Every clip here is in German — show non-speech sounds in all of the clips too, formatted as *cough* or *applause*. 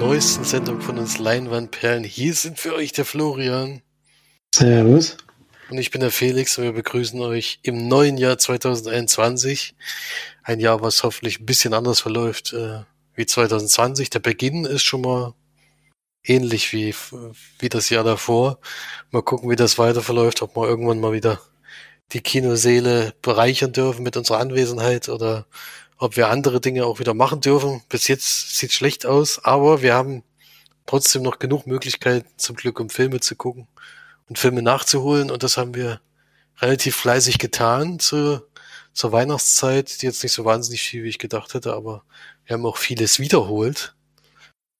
neuesten Sendung von uns Leinwandperlen. Hier sind für euch der Florian. Servus. Und ich bin der Felix und wir begrüßen euch im neuen Jahr 2021. Ein Jahr, was hoffentlich ein bisschen anders verläuft äh, wie 2020. Der Beginn ist schon mal ähnlich wie, wie das Jahr davor. Mal gucken, wie das weiter verläuft, ob wir irgendwann mal wieder die Kinoseele bereichern dürfen mit unserer Anwesenheit oder ob wir andere Dinge auch wieder machen dürfen. Bis jetzt sieht schlecht aus, aber wir haben trotzdem noch genug Möglichkeiten zum Glück, um Filme zu gucken und Filme nachzuholen. Und das haben wir relativ fleißig getan zu, zur Weihnachtszeit, die jetzt nicht so wahnsinnig viel, wie ich gedacht hätte, aber wir haben auch vieles wiederholt.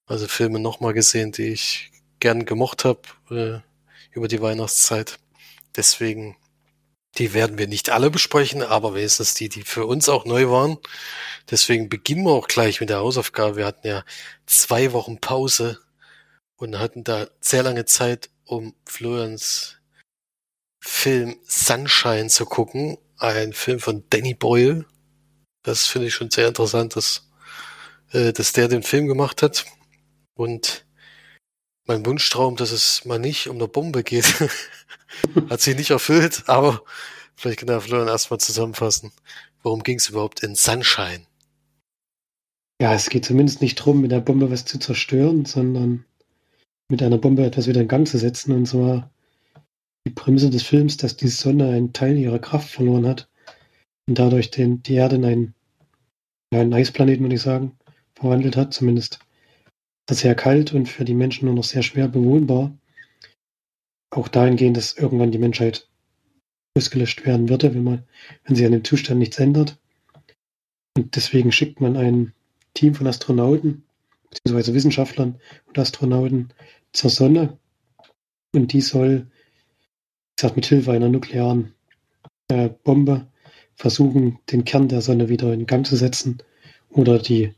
Also Filme nochmal gesehen, die ich gern gemocht habe äh, über die Weihnachtszeit. Deswegen die werden wir nicht alle besprechen, aber wenigstens die, die für uns auch neu waren. Deswegen beginnen wir auch gleich mit der Hausaufgabe. Wir hatten ja zwei Wochen Pause und hatten da sehr lange Zeit, um Florians Film Sunshine zu gucken. Ein Film von Danny Boyle. Das finde ich schon sehr interessant, dass, äh, dass der den Film gemacht hat. Und mein Wunschtraum, dass es mal nicht um eine Bombe geht, *laughs* *laughs* hat sich nicht erfüllt, aber vielleicht kann der Florian erstmal zusammenfassen. Worum ging es überhaupt in Sunshine? Ja, es geht zumindest nicht darum, mit der Bombe was zu zerstören, sondern mit einer Bombe etwas wieder in Gang zu setzen. Und zwar die Prämisse des Films, dass die Sonne einen Teil ihrer Kraft verloren hat und dadurch den, die Erde in einen, ja, einen Eisplaneten, würde ich sagen, verwandelt hat. Zumindest sehr kalt und für die Menschen nur noch sehr schwer bewohnbar. Auch dahingehend, dass irgendwann die Menschheit ausgelöscht werden würde, wenn man, wenn sich an dem Zustand nichts ändert. Und deswegen schickt man ein Team von Astronauten, beziehungsweise Wissenschaftlern und Astronauten zur Sonne. Und die soll, wie gesagt, mit Hilfe einer nuklearen äh, Bombe versuchen, den Kern der Sonne wieder in Gang zu setzen oder die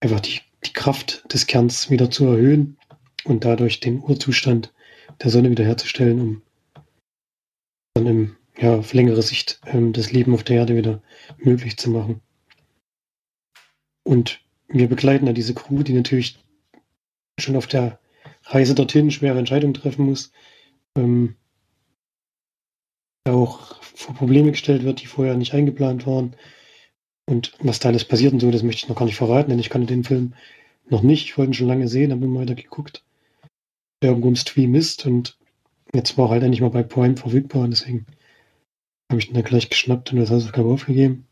einfach die die Kraft des Kerns wieder zu erhöhen und dadurch den Urzustand der Sonne wiederherzustellen, um dann im, ja, auf längere Sicht ähm, das Leben auf der Erde wieder möglich zu machen. Und wir begleiten da diese Crew, die natürlich schon auf der Reise dorthin schwere Entscheidungen treffen muss, ähm, auch vor Probleme gestellt wird, die vorher nicht eingeplant waren, und was da alles passiert und so, das möchte ich noch gar nicht verraten, denn ich kannte den Film noch nicht. Ich wollte ihn schon lange sehen, habe immer weiter geguckt, der irgendwo im Stream ist und jetzt war er halt endlich mal bei Prime verfügbar und deswegen habe ich ihn dann gleich geschnappt und das Hausaufgabe aufgegeben.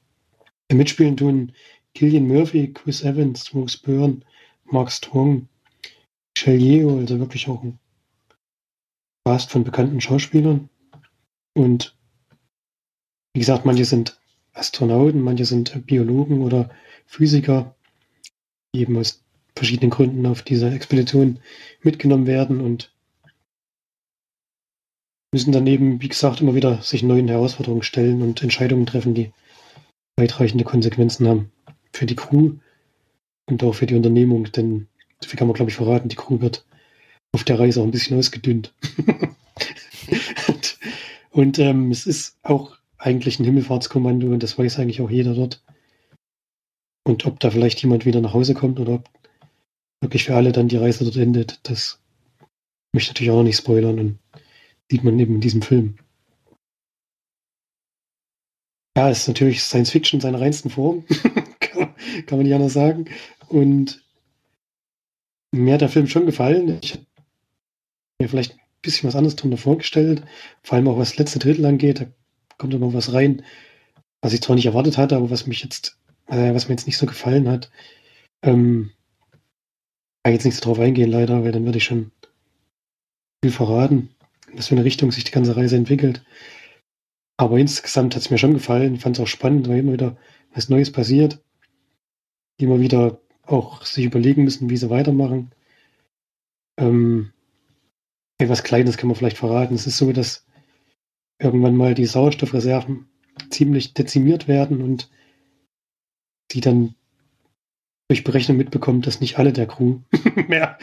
Mitspielen tun Killian Murphy, Chris Evans, Rose Byrne, Mark Strong, Michelle Yeo, also wirklich auch ein Cast von bekannten Schauspielern. Und wie gesagt, manche sind Astronauten, manche sind Biologen oder Physiker, die eben aus verschiedenen Gründen auf dieser Expedition mitgenommen werden und müssen dann eben, wie gesagt, immer wieder sich neuen Herausforderungen stellen und Entscheidungen treffen, die weitreichende Konsequenzen haben für die Crew und auch für die Unternehmung, denn so viel kann man, glaube ich, verraten, die Crew wird auf der Reise auch ein bisschen ausgedünnt. und, *laughs* und ähm, es ist auch eigentlich ein Himmelfahrtskommando und das weiß eigentlich auch jeder dort. Und ob da vielleicht jemand wieder nach Hause kommt oder ob wirklich für alle dann die Reise dort endet, das möchte ich natürlich auch noch nicht spoilern und sieht man eben in diesem Film. Ja, es ist natürlich Science Fiction in seiner reinsten Form, *laughs* kann, man nicht anders sagen. Und mir hat der Film schon gefallen. Ich habe mir vielleicht ein bisschen was anderes darunter vorgestellt, vor allem auch was das letzte Drittel angeht. Da kommt noch was rein, was ich zwar nicht erwartet hatte, aber was mich jetzt, äh, was mir jetzt nicht so gefallen hat. Ähm, kann jetzt nicht so drauf eingehen, leider, weil dann würde ich schon viel verraten, was für eine Richtung sich die ganze Reise entwickelt. Aber insgesamt hat es mir schon gefallen, fand es auch spannend, weil immer wieder was Neues passiert. Immer wieder auch sich überlegen müssen, wie sie weitermachen. Ähm, etwas Kleines kann man vielleicht verraten. Es ist so, dass irgendwann mal die Sauerstoffreserven ziemlich dezimiert werden und die dann durch Berechnung mitbekommt, dass nicht alle der Crew *laughs* mehr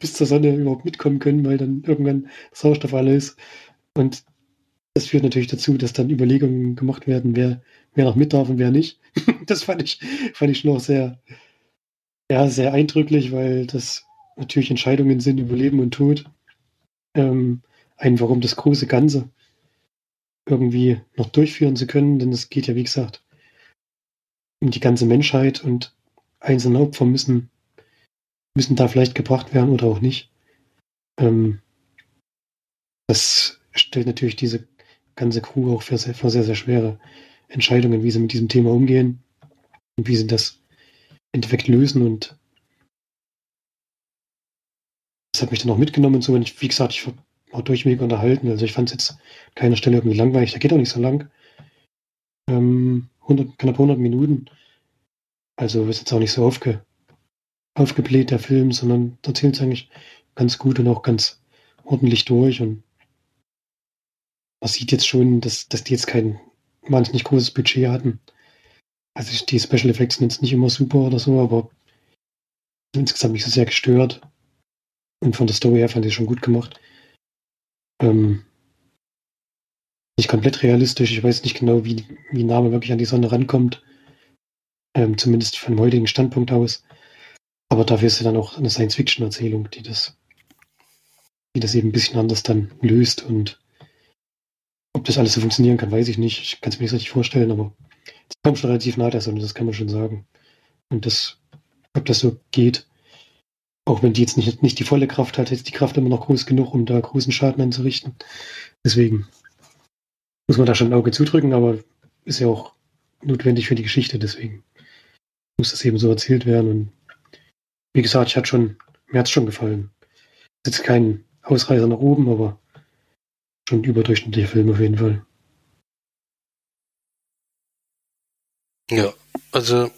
bis zur Sonne überhaupt mitkommen können, weil dann irgendwann Sauerstoff alle ist. Und das führt natürlich dazu, dass dann Überlegungen gemacht werden, wer, wer noch mit darf und wer nicht. *laughs* das fand ich, fand ich schon auch sehr, ja, sehr eindrücklich, weil das natürlich Entscheidungen sind über Leben und Tod. Ähm, ein, warum das große Ganze irgendwie noch durchführen zu können, denn es geht ja, wie gesagt, um die ganze Menschheit und einzelne Opfer müssen, müssen da vielleicht gebracht werden oder auch nicht. Ähm, das stellt natürlich diese ganze Crew auch für sehr, für sehr, sehr schwere Entscheidungen, wie sie mit diesem Thema umgehen und wie sie das im Endeffekt lösen und das hat mich dann auch mitgenommen und so. Ich, wie gesagt, ich war durchweg unterhalten. Also ich fand es jetzt keiner Stelle irgendwie langweilig. Der geht auch nicht so lang. Ähm, 100, knapp 100 Minuten. Also ist jetzt auch nicht so aufge, aufgebläht, der Film, sondern erzählt es eigentlich ganz gut und auch ganz ordentlich durch. Und man sieht jetzt schon, dass, dass die jetzt kein wahnsinnig großes Budget hatten. Also die Special Effects sind jetzt nicht immer super oder so, aber insgesamt nicht so sehr gestört. Und von der Story her fand ich schon gut gemacht. Ähm, nicht komplett realistisch. Ich weiß nicht genau, wie, wie Name wirklich an die Sonne rankommt. Ähm, zumindest von dem heutigen Standpunkt aus. Aber dafür ist ja dann auch eine Science-Fiction-Erzählung, die das, die das eben ein bisschen anders dann löst. Und ob das alles so funktionieren kann, weiß ich nicht. Ich kann es mir nicht richtig vorstellen, aber es kommt schon relativ nah der Sonne, das kann man schon sagen. Und das, ob das so geht, auch wenn die jetzt nicht, nicht die volle Kraft hat, ist die Kraft immer noch groß genug, um da großen Schaden anzurichten. Deswegen muss man da schon ein Auge zudrücken, aber ist ja auch notwendig für die Geschichte, deswegen muss das eben so erzählt werden. Und wie gesagt, ich hat schon, mir hat es schon gefallen. Ist jetzt kein Ausreißer nach oben, aber schon überdurchschnittlicher Film auf jeden Fall. Ja, also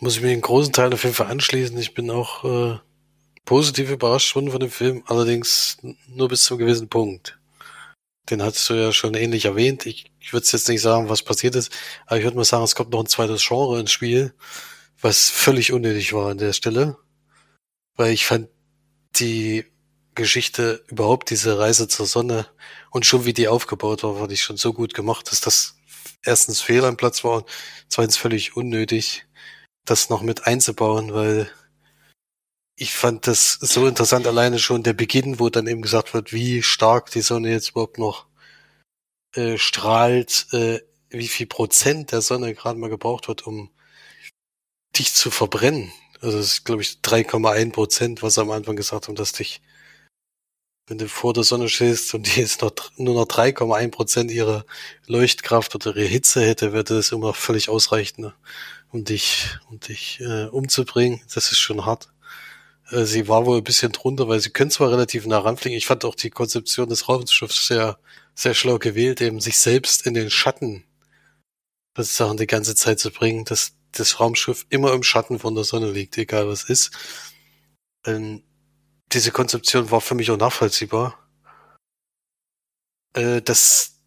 muss ich mir den großen Teil auf jeden Fall anschließen. Ich bin auch äh, positiv überrascht worden von dem Film, allerdings nur bis zu einem gewissen Punkt. Den hattest du ja schon ähnlich erwähnt. Ich, ich würde jetzt nicht sagen, was passiert ist, aber ich würde mal sagen, es kommt noch ein zweites Genre ins Spiel, was völlig unnötig war an der Stelle. Weil ich fand die Geschichte überhaupt, diese Reise zur Sonne und schon wie die aufgebaut war, fand ich schon so gut gemacht, dass das erstens fehl am Platz war und zweitens völlig unnötig das noch mit einzubauen, weil ich fand das so interessant, alleine schon der Beginn, wo dann eben gesagt wird, wie stark die Sonne jetzt überhaupt noch äh, strahlt, äh, wie viel Prozent der Sonne gerade mal gebraucht wird, um dich zu verbrennen. Also das ist, glaube ich, 3,1 Prozent, was sie am Anfang gesagt haben, dass dich, wenn du vor der Sonne stehst und die jetzt noch nur noch 3,1 Prozent ihrer Leuchtkraft oder ihre Hitze hätte, würde das immer völlig ausreichen. Ne? um dich, um dich äh, umzubringen. Das ist schon hart. Äh, sie war wohl ein bisschen drunter, weil sie können zwar relativ nah ranfliegen. Ich fand auch die Konzeption des Raumschiffs sehr, sehr schlau gewählt, eben sich selbst in den Schatten sozusagen die ganze Zeit zu bringen, dass das Raumschiff immer im Schatten von der Sonne liegt, egal was ist. Ähm, diese Konzeption war für mich auch nachvollziehbar. Äh, das,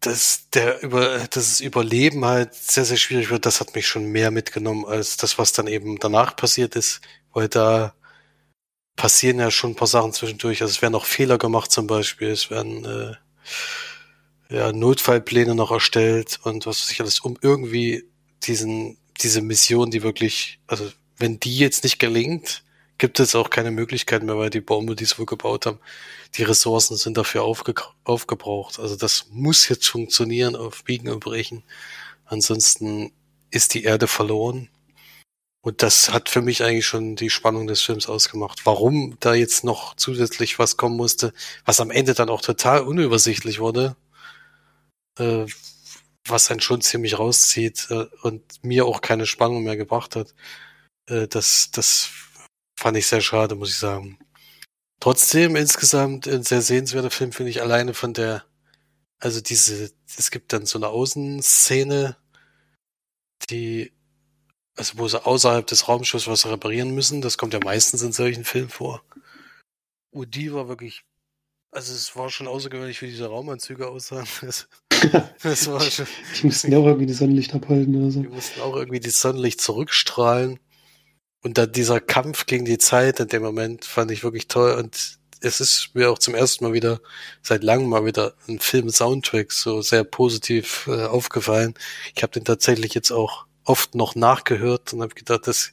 dass der über das Überleben halt sehr, sehr schwierig wird, das hat mich schon mehr mitgenommen als das, was dann eben danach passiert ist, weil da passieren ja schon ein paar Sachen zwischendurch. Also es werden auch Fehler gemacht zum Beispiel, es werden äh, ja, Notfallpläne noch erstellt und was weiß ich alles, um irgendwie diesen, diese Mission, die wirklich, also wenn die jetzt nicht gelingt, gibt es auch keine Möglichkeit mehr, weil die Bombe, die sie wohl gebaut haben, die Ressourcen sind dafür aufge aufgebraucht. Also das muss jetzt funktionieren auf Biegen und Brechen. Ansonsten ist die Erde verloren. Und das hat für mich eigentlich schon die Spannung des Films ausgemacht. Warum da jetzt noch zusätzlich was kommen musste, was am Ende dann auch total unübersichtlich wurde, äh, was einen schon ziemlich rauszieht äh, und mir auch keine Spannung mehr gebracht hat, äh, das, das fand ich sehr schade, muss ich sagen. Trotzdem insgesamt ein sehr sehenswerter Film, finde ich, alleine von der, also diese, es gibt dann so eine Außenszene, die, also wo sie außerhalb des Raumschiffs was reparieren müssen. Das kommt ja meistens in solchen Filmen vor. Und die war wirklich, also es war schon außergewöhnlich, wie diese Raumanzüge aussahen. *laughs* Das, *laughs* das war schon. Die mussten ja auch irgendwie das Sonnenlicht abhalten oder so. Die mussten auch irgendwie das Sonnenlicht zurückstrahlen. Und dann dieser Kampf gegen die Zeit in dem Moment fand ich wirklich toll. Und es ist mir auch zum ersten Mal wieder, seit langem mal wieder ein Film-Soundtrack so sehr positiv äh, aufgefallen. Ich habe den tatsächlich jetzt auch oft noch nachgehört und habe gedacht, das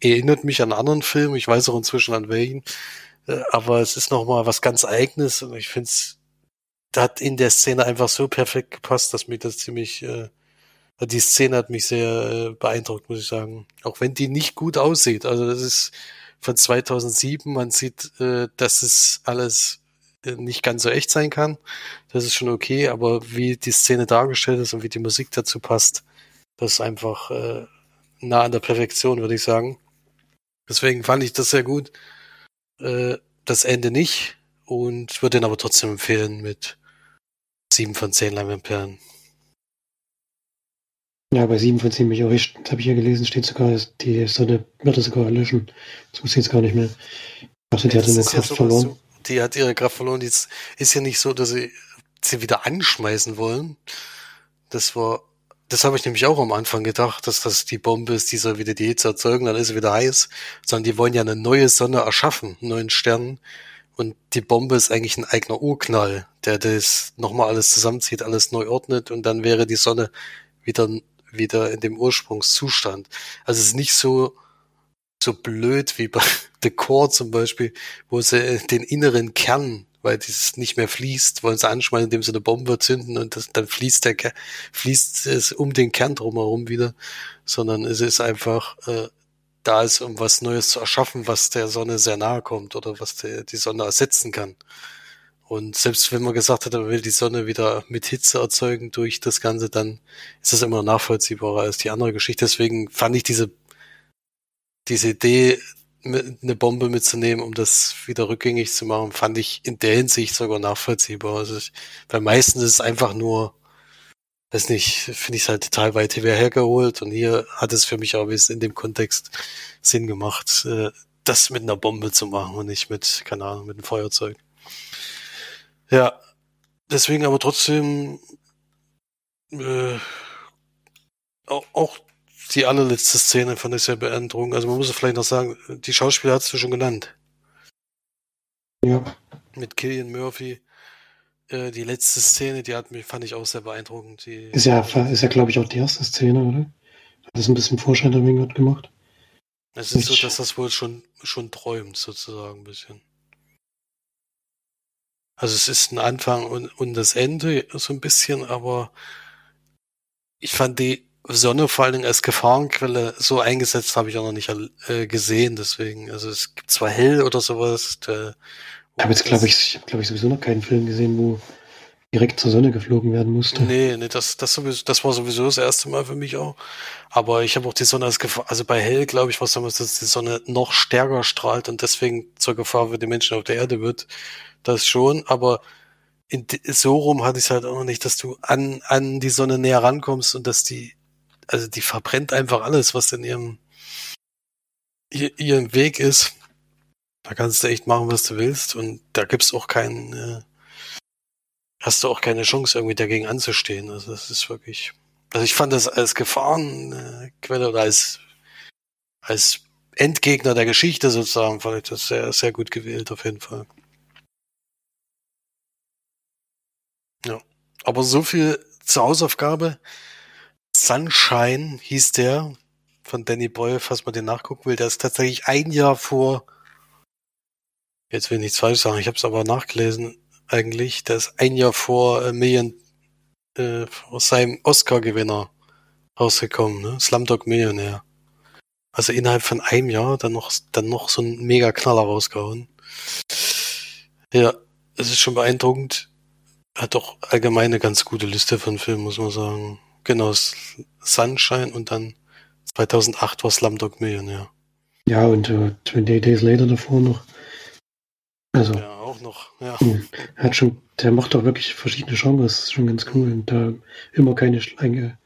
erinnert mich an anderen Film. Ich weiß auch inzwischen an welchen. Äh, aber es ist nochmal was ganz Eigenes und ich finde es, hat in der Szene einfach so perfekt gepasst, dass mir das ziemlich, äh, die Szene hat mich sehr äh, beeindruckt, muss ich sagen. Auch wenn die nicht gut aussieht. Also das ist von 2007. Man sieht, äh, dass es alles äh, nicht ganz so echt sein kann. Das ist schon okay, aber wie die Szene dargestellt ist und wie die Musik dazu passt, das ist einfach äh, nah an der Perfektion, würde ich sagen. Deswegen fand ich das sehr gut. Äh, das Ende nicht und würde den aber trotzdem empfehlen mit sieben von zehn Leinwandperlen. Ja, bei sieben von zehn bin ich auch echt, das habe ich ja gelesen, steht sogar, die Sonne würde sogar erlöschen. So sieht es gar nicht mehr. Ich dachte, die hatte nur Kraft ja verloren. So, die hat ihre Kraft verloren. Ist, ist ja nicht so, dass sie sie wieder anschmeißen wollen. Das war das habe ich nämlich auch am Anfang gedacht, dass das die Bombe ist, die soll wieder die Hitze erzeugen, dann ist sie wieder heiß. Sondern die wollen ja eine neue Sonne erschaffen, einen neuen Stern. Und die Bombe ist eigentlich ein eigener Urknall, der das nochmal alles zusammenzieht, alles neu ordnet und dann wäre die Sonne wieder, wieder in dem Ursprungszustand. Also es ist nicht so, so blöd wie bei *laughs* The Core zum Beispiel, wo sie den inneren Kern weil dieses nicht mehr fließt, wollen sie anschmeißen, indem sie eine Bombe zünden und das, dann fließt der fließt es um den Kern drumherum wieder, sondern es ist einfach äh, da ist, um was Neues zu erschaffen, was der Sonne sehr nahe kommt oder was der, die Sonne ersetzen kann. Und selbst wenn man gesagt hat, man will die Sonne wieder mit Hitze erzeugen durch das Ganze, dann ist das immer nachvollziehbarer als die andere Geschichte. Deswegen fand ich diese, diese Idee eine Bombe mitzunehmen, um das wieder rückgängig zu machen, fand ich in der Hinsicht sogar nachvollziehbar. Also ich, weil meistens ist es einfach nur, weiß nicht, finde ich es halt total weit hergeholt und hier hat es für mich auch in dem Kontext Sinn gemacht, äh, das mit einer Bombe zu machen und nicht mit, keine Ahnung, mit einem Feuerzeug. Ja, deswegen aber trotzdem äh, auch die allerletzte Szene fand ich sehr beeindruckend. Also man muss vielleicht noch sagen, die Schauspieler hast du schon genannt. Ja. Mit Killian Murphy. Äh, die letzte Szene, die hat mich, fand ich auch sehr beeindruckend. Die, ist ja, ist ja, glaube ich, auch die erste Szene, oder? Hat das ein bisschen Vorscheinterming gemacht? Es ist ich, so, dass das wohl schon, schon träumt, sozusagen, ein bisschen. Also es ist ein Anfang und, und das Ende so ein bisschen, aber ich fand die Sonne vor allen Dingen als Gefahrenquelle so eingesetzt habe ich auch noch nicht äh, gesehen. Deswegen, also es gibt zwar hell oder sowas. Der, ich habe jetzt, glaube ich, ich habe glaube ich sowieso noch keinen Film gesehen, wo direkt zur Sonne geflogen werden musste. Nee, nee, das, das, sowieso, das war sowieso das erste Mal für mich auch. Aber ich habe auch die Sonne als Gefahr, also bei hell, glaube ich, was damals, dass die Sonne noch stärker strahlt und deswegen zur Gefahr für die Menschen auf der Erde wird. Das schon, aber in, so rum hatte ich es halt auch noch nicht, dass du an, an die Sonne näher rankommst und dass die also die verbrennt einfach alles, was in ihrem ihr, ihren Weg ist. Da kannst du echt machen, was du willst und da gibt's auch keinen, äh, hast du auch keine Chance irgendwie dagegen anzustehen. Also das ist wirklich, also ich fand das als Gefahrenquelle oder als als Endgegner der Geschichte sozusagen fand ich das sehr sehr gut gewählt auf jeden Fall. Ja, aber so viel zur Hausaufgabe. Sunshine hieß der von Danny Boyle, falls man den nachgucken will. Der ist tatsächlich ein Jahr vor, jetzt will ich nichts falsch sagen, ich habe es aber nachgelesen eigentlich, der ist ein Jahr vor äh, Million, äh, seinem Oscar-Gewinner rausgekommen, ne? Slumdog Millionär. Also innerhalb von einem Jahr dann noch, dann noch so ein mega Knaller rausgehauen. Ja, es ist schon beeindruckend. Hat doch allgemein eine ganz gute Liste von Filmen, muss man sagen. Genau, Sunshine und dann 2008 war Slumdog Millionär. Ja, und äh, 28 Days Later davor noch. Also, ja, auch noch, ja. Hat schon, der macht doch wirklich verschiedene Genres, ist schon ganz cool. Und da immer keine, keine,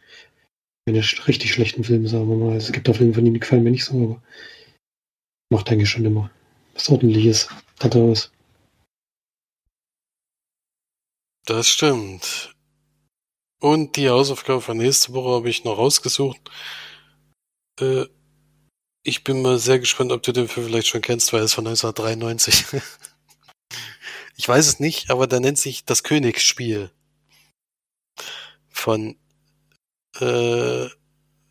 keine richtig schlechten Filme, sagen wir mal. Es gibt auch Filme von ihm, die gefallen mir nicht so, aber macht eigentlich schon immer was ordentliches. Was. Das stimmt. Und die Hausaufgabe für nächste Woche habe ich noch rausgesucht. Äh, ich bin mal sehr gespannt, ob du den Film vielleicht schon kennst, weil er ist von 1993. *laughs* ich weiß es nicht, aber der nennt sich Das Königsspiel. Von äh,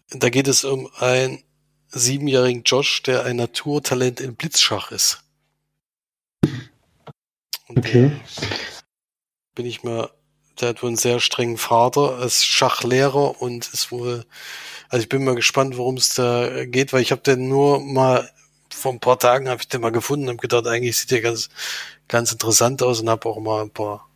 Da geht es um einen siebenjährigen Josh, der ein Naturtalent in Blitzschach ist. Und Okay. bin ich mal, der hat wohl einen sehr strengen Vater, ist Schachlehrer und ist wohl, also ich bin mal gespannt, worum es da geht, weil ich habe den nur mal vor ein paar Tagen habe ich den mal gefunden und habe gedacht, eigentlich sieht der ganz, ganz interessant aus und habe auch mal ein paar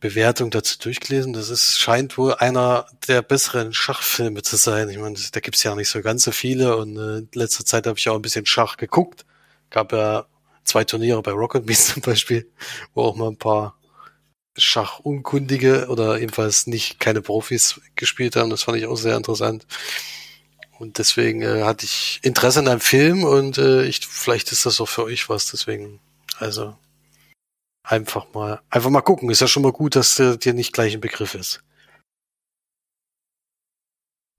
Bewertungen dazu durchgelesen. Das ist, scheint wohl einer der besseren Schachfilme zu sein. Ich meine, da gibt's ja nicht so ganz so viele und äh, in letzter Zeit habe ich auch ein bisschen Schach geguckt. Gab ja zwei Turniere bei Rocket Beans *laughs* zum Beispiel, wo auch mal ein paar Schachunkundige oder ebenfalls nicht keine Profis gespielt haben. Das fand ich auch sehr interessant. Und deswegen äh, hatte ich Interesse an einem Film und äh, ich, vielleicht ist das auch für euch was. Deswegen, also einfach mal, einfach mal gucken. Ist ja schon mal gut, dass der dir nicht gleich ein Begriff ist.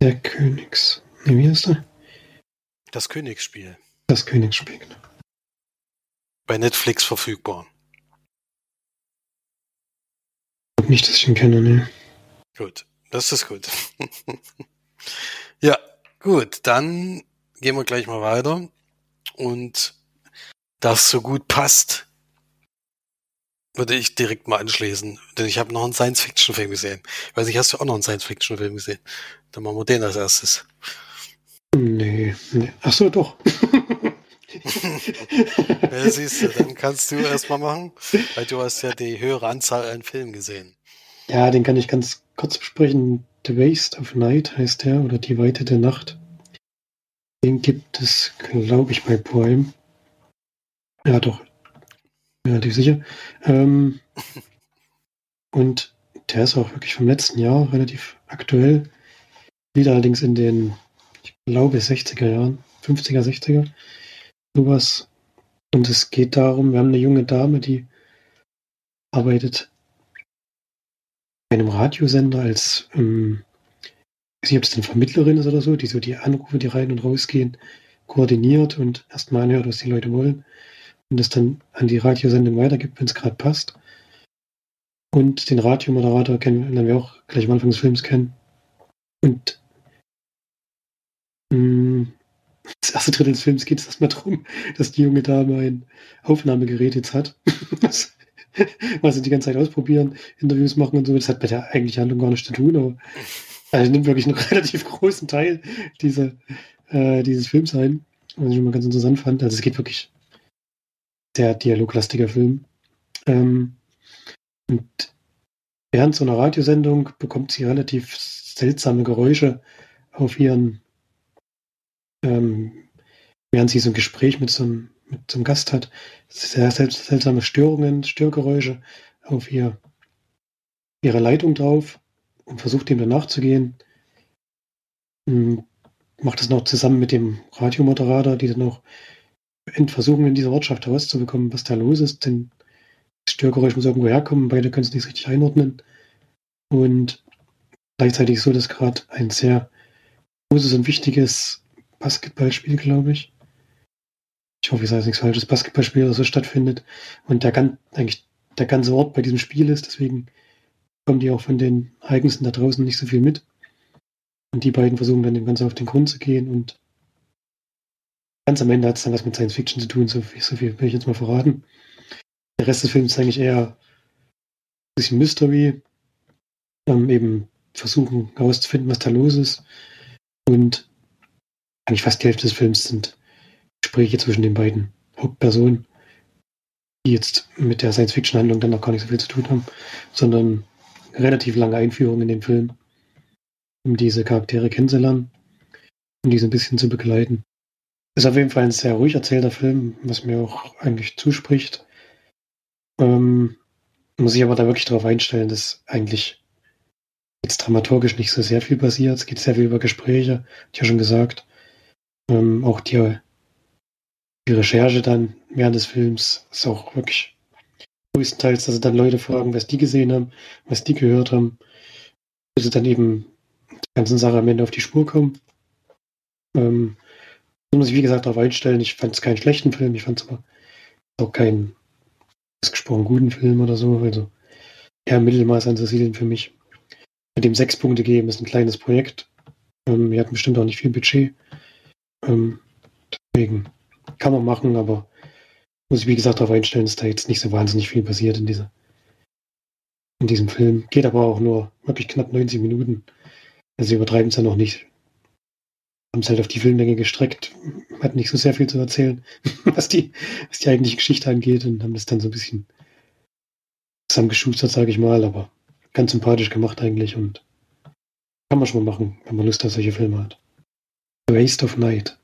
Der Königs. Nee, wie heißt er? Das Königsspiel. Das Königsspiel. genau. Bei Netflix verfügbar. Nicht, dass ich ihn kenne, ne. Gut, das ist gut. *laughs* ja, gut, dann gehen wir gleich mal weiter. Und da es so gut passt, würde ich direkt mal anschließen. Denn ich habe noch einen Science-Fiction-Film gesehen. Ich weiß nicht, hast du auch noch einen Science-Fiction-Film gesehen? Dann machen wir den als erstes. Nee, nee. Ach so, doch. *laughs* *laughs* Ja, siehst du, dann kannst du erstmal machen, weil du hast ja die höhere Anzahl an Filmen gesehen. Ja, den kann ich ganz kurz besprechen. The Waste of Night heißt der, oder Die Weite der Nacht. Den gibt es, glaube ich, bei Prime. Ja, doch. Relativ sicher. Ähm, *laughs* und der ist auch wirklich vom letzten Jahr relativ aktuell. Wieder allerdings in den, ich glaube, 60er Jahren, 50er, 60er. Sowas. Und es geht darum, wir haben eine junge Dame, die arbeitet bei einem Radiosender als, ähm, ich weiß nicht, ob es eine Vermittlerin ist oder so, die so die Anrufe, die rein und rausgehen, koordiniert und erstmal anhört, was die Leute wollen und das dann an die Radiosendung weitergibt, wenn es gerade passt. Und den Radiomoderator kennen lernen wir auch gleich am Anfang des Films kennen. Und mh, das erste Drittel des Films geht es erstmal darum, dass die junge Dame ein Aufnahmegerät jetzt hat. *laughs* Was sie die ganze Zeit ausprobieren, Interviews machen und so. Das hat mit der eigentlichen Handlung gar nichts zu tun, aber also nimmt wirklich einen *laughs* relativ großen Teil dieser, äh, dieses Films ein, was ich mal ganz interessant fand. Also es geht wirklich sehr dialoglastiger Film. Ähm, und während so einer Radiosendung bekommt sie relativ seltsame Geräusche auf ihren, ähm, während sie so ein Gespräch mit so einem, mit so einem Gast hat, sehr sel seltsame Störungen, Störgeräusche auf ihr, ihre Leitung drauf und versucht dem danach zu gehen. Ähm, Macht das noch zusammen mit dem Radiomoderator, die dann auch versuchen, in dieser Ortschaft herauszubekommen, was da los ist, denn das Störgeräusch muss irgendwo herkommen, beide können es nicht richtig einordnen. Und gleichzeitig so, dass gerade ein sehr großes und wichtiges Basketballspiel, glaube ich. Ich hoffe, ich sage nichts falsches, Basketballspiel oder so stattfindet und der eigentlich der ganze Ort bei diesem Spiel ist, deswegen kommen die auch von den Ereignissen da draußen nicht so viel mit. Und die beiden versuchen dann dem Ganzen auf den Grund zu gehen und ganz am Ende hat es dann was mit Science Fiction zu tun, so viel, so viel will ich jetzt mal verraten. Der Rest des Films ist eigentlich eher ein bisschen Mystery, ähm, eben versuchen herauszufinden, was da los ist. Und eigentlich fast die Hälfte des Films sind Gespräche zwischen den beiden Hauptpersonen, die jetzt mit der Science-Fiction-Handlung dann noch gar nicht so viel zu tun haben, sondern relativ lange Einführung in den Film, um diese Charaktere kennenzulernen und diese ein bisschen zu begleiten. Ist auf jeden Fall ein sehr ruhig erzählter Film, was mir auch eigentlich zuspricht. Ähm, muss ich aber da wirklich darauf einstellen, dass eigentlich jetzt dramaturgisch nicht so sehr viel passiert. Es geht sehr viel über Gespräche, ich ja schon gesagt. Ähm, auch die, die Recherche dann während des Films ist auch wirklich größtenteils, dass sie dann Leute fragen, was die gesehen haben, was die gehört haben, bis sie dann eben der ganzen Sache am Ende auf die Spur kommen. Ähm, muss ich, wie gesagt, darauf einstellen. Ich fand es keinen schlechten Film, ich fand es aber auch keinen ausgesprochen guten Film oder so. Also eher Mittelmaß anzusiedeln für mich. Mit dem sechs Punkte geben ist ein kleines Projekt. Ähm, wir hatten bestimmt auch nicht viel Budget. Ähm, deswegen kann man machen, aber muss ich wie gesagt darauf einstellen, dass da jetzt nicht so wahnsinnig viel passiert in, dieser, in diesem Film. Geht aber auch nur wirklich knapp 90 Minuten. Also übertreiben es ja noch nicht. Haben es halt auf die Filmlänge gestreckt. Hat nicht so sehr viel zu erzählen, *laughs* was die, was die eigentliche Geschichte angeht und haben das dann so ein bisschen zusammengeschustert, sage ich mal, aber ganz sympathisch gemacht eigentlich und kann man schon mal machen, wenn man Lust auf solche Filme hat. Waste of Night.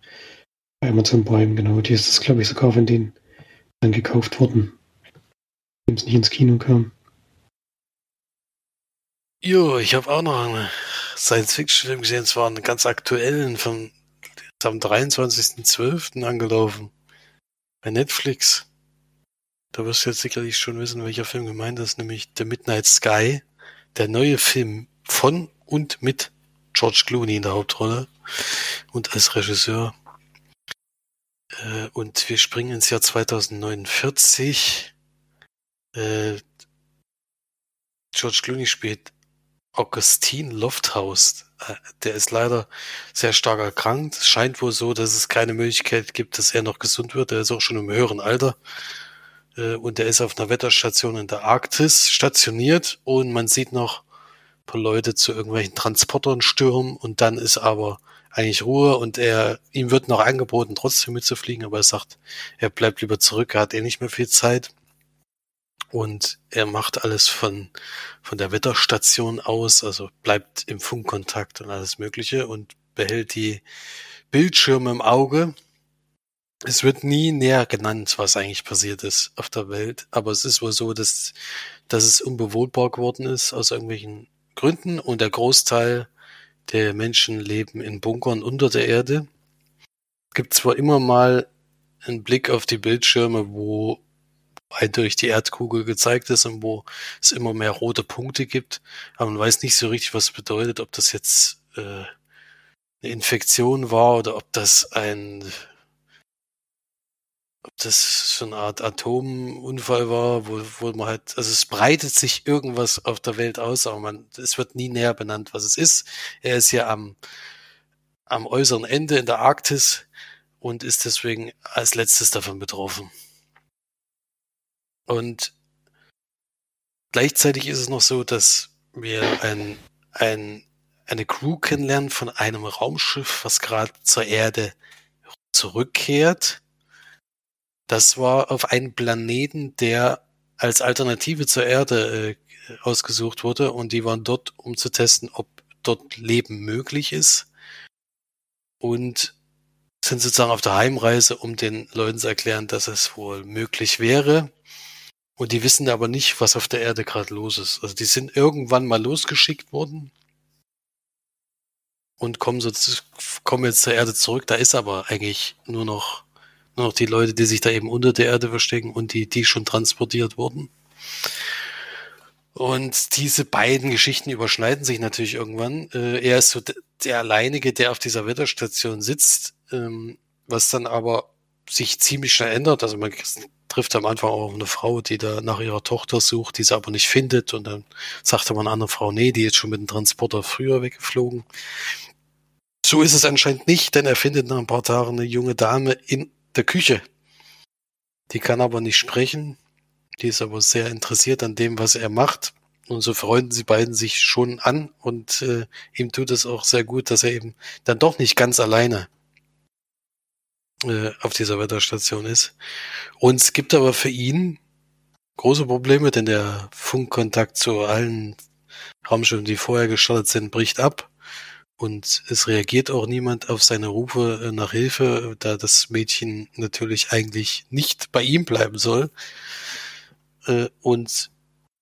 Bei Amazon Prime, genau. Die ist das, glaube ich, sogar von denen dann gekauft worden. Dem es nicht ins Kino kam. Jo, ich habe auch noch einen Science-Fiction-Film gesehen, zwar einen ganz aktuellen, von am 23.12. angelaufen. Bei Netflix. Da wirst du jetzt sicherlich schon wissen, welcher Film gemeint ist, nämlich The Midnight Sky, der neue Film von und mit George Clooney in der Hauptrolle und als Regisseur. Äh, und wir springen ins Jahr 2049. Äh, George Clooney spielt Augustine Lofthouse. Äh, der ist leider sehr stark erkrankt. Es scheint wohl so, dass es keine Möglichkeit gibt, dass er noch gesund wird. Er ist auch schon im höheren Alter. Und er ist auf einer Wetterstation in der Arktis stationiert und man sieht noch ein paar Leute zu irgendwelchen Transportern stürmen und dann ist aber eigentlich Ruhe und er, ihm wird noch angeboten, trotzdem mitzufliegen, aber er sagt, er bleibt lieber zurück, er hat eh nicht mehr viel Zeit. Und er macht alles von, von der Wetterstation aus, also bleibt im Funkkontakt und alles Mögliche und behält die Bildschirme im Auge. Es wird nie näher genannt, was eigentlich passiert ist auf der Welt, aber es ist wohl so, dass, dass es unbewohnbar geworden ist aus irgendwelchen Gründen und der Großteil der Menschen leben in Bunkern unter der Erde. Es gibt zwar immer mal einen Blick auf die Bildschirme, wo eindeutig die Erdkugel gezeigt ist und wo es immer mehr rote Punkte gibt, aber man weiß nicht so richtig, was bedeutet, ob das jetzt äh, eine Infektion war oder ob das ein ob das so eine Art Atomunfall war, wo, wo man halt, also es breitet sich irgendwas auf der Welt aus, aber man, es wird nie näher benannt, was es ist. Er ist ja am, am äußeren Ende in der Arktis und ist deswegen als letztes davon betroffen. Und gleichzeitig ist es noch so, dass wir ein, ein, eine Crew kennenlernen von einem Raumschiff, was gerade zur Erde zurückkehrt das war auf einen Planeten, der als Alternative zur Erde äh, ausgesucht wurde und die waren dort, um zu testen, ob dort Leben möglich ist und sind sozusagen auf der Heimreise, um den Leuten zu erklären, dass es wohl möglich wäre. Und die wissen aber nicht, was auf der Erde gerade los ist. Also die sind irgendwann mal losgeschickt worden und kommen so kommen jetzt zur Erde zurück. Da ist aber eigentlich nur noch noch die Leute, die sich da eben unter der Erde verstecken und die, die schon transportiert wurden. Und diese beiden Geschichten überschneiden sich natürlich irgendwann. Äh, er ist so der alleinige, der auf dieser Wetterstation sitzt, ähm, was dann aber sich ziemlich schnell ändert. Also man trifft am Anfang auch eine Frau, die da nach ihrer Tochter sucht, die sie aber nicht findet. Und dann sagte man einer anderen Frau, nee, die ist schon mit dem Transporter früher weggeflogen. So ist es anscheinend nicht, denn er findet nach ein paar Tagen eine junge Dame in der Küche. Die kann aber nicht sprechen. Die ist aber sehr interessiert an dem, was er macht. Und so freunden sie beiden sich schon an und äh, ihm tut es auch sehr gut, dass er eben dann doch nicht ganz alleine äh, auf dieser Wetterstation ist. Und es gibt aber für ihn große Probleme, denn der Funkkontakt zu allen Raumschiffen, die vorher gestartet sind, bricht ab. Und es reagiert auch niemand auf seine Rufe äh, nach Hilfe, da das Mädchen natürlich eigentlich nicht bei ihm bleiben soll. Äh, und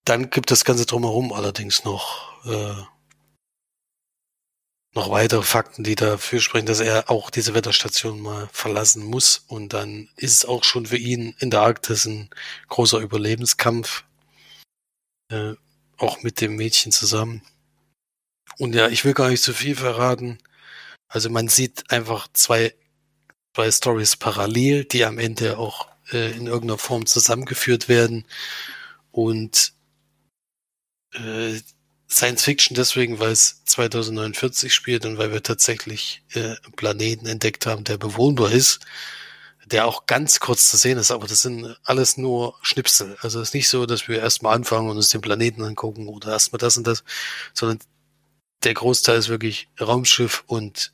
dann gibt das Ganze drumherum allerdings noch, äh, noch weitere Fakten, die dafür sprechen, dass er auch diese Wetterstation mal verlassen muss. Und dann ist es auch schon für ihn in der Arktis ein großer Überlebenskampf, auch mit dem Mädchen zusammen. Und ja, ich will gar nicht zu viel verraten. Also man sieht einfach zwei, zwei Stories parallel, die am Ende auch äh, in irgendeiner Form zusammengeführt werden. Und äh, Science Fiction deswegen, weil es 2049 spielt und weil wir tatsächlich äh, einen Planeten entdeckt haben, der bewohnbar ist, der auch ganz kurz zu sehen ist, aber das sind alles nur Schnipsel. Also es ist nicht so, dass wir erstmal anfangen und uns den Planeten angucken oder erstmal das und das, sondern der Großteil ist wirklich Raumschiff und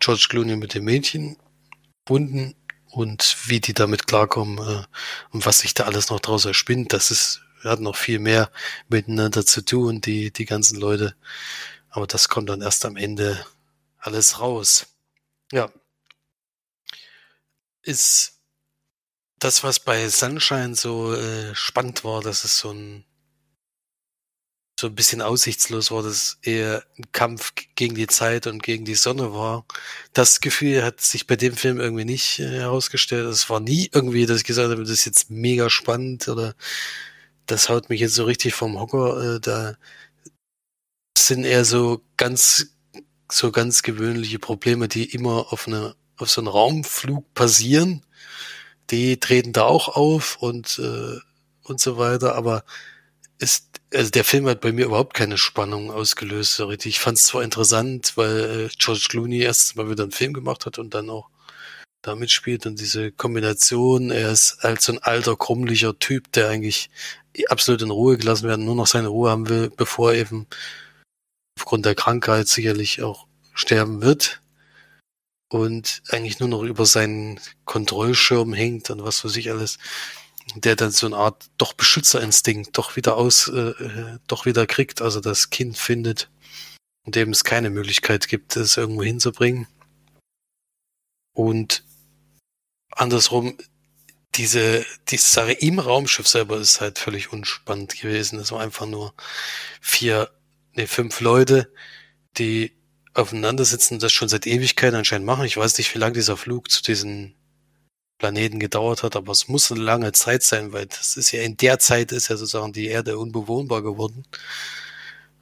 George Clooney mit dem Mädchen bunden und wie die damit klarkommen äh, und was sich da alles noch draus erspinnt, das ist, hatten noch viel mehr miteinander zu tun, die, die ganzen Leute. Aber das kommt dann erst am Ende alles raus. Ja. Ist das, was bei Sunshine so äh, spannend war, dass es so ein so ein bisschen aussichtslos war, dass eher ein Kampf gegen die Zeit und gegen die Sonne war. Das Gefühl hat sich bei dem Film irgendwie nicht äh, herausgestellt. Es war nie irgendwie, dass ich gesagt habe, das ist jetzt mega spannend oder das haut mich jetzt so richtig vom Hocker. Äh, da sind eher so ganz, so ganz gewöhnliche Probleme, die immer auf eine, auf so einen Raumflug passieren. Die treten da auch auf und, äh, und so weiter, aber ist also der Film hat bei mir überhaupt keine Spannung ausgelöst, so richtig. Ich fand es zwar interessant, weil äh, George Clooney erst mal wieder einen Film gemacht hat und dann auch da mitspielt und diese Kombination, er ist halt so ein alter, krummlicher Typ, der eigentlich absolut in Ruhe gelassen werden, nur noch seine Ruhe haben will, bevor er eben aufgrund der Krankheit sicherlich auch sterben wird und eigentlich nur noch über seinen Kontrollschirm hängt und was für sich alles der dann so eine Art doch Beschützerinstinkt doch wieder aus, äh, doch wieder kriegt, also das Kind findet und dem es keine Möglichkeit gibt, es irgendwo hinzubringen. Und andersrum, diese, die Sache im Raumschiff selber ist halt völlig unspannend gewesen. Es war einfach nur vier, nee, fünf Leute, die aufeinander sitzen das schon seit Ewigkeiten anscheinend machen. Ich weiß nicht, wie lange dieser Flug zu diesen Planeten gedauert hat, aber es muss eine lange Zeit sein, weil das ist ja in der Zeit ist ja sozusagen die Erde unbewohnbar geworden.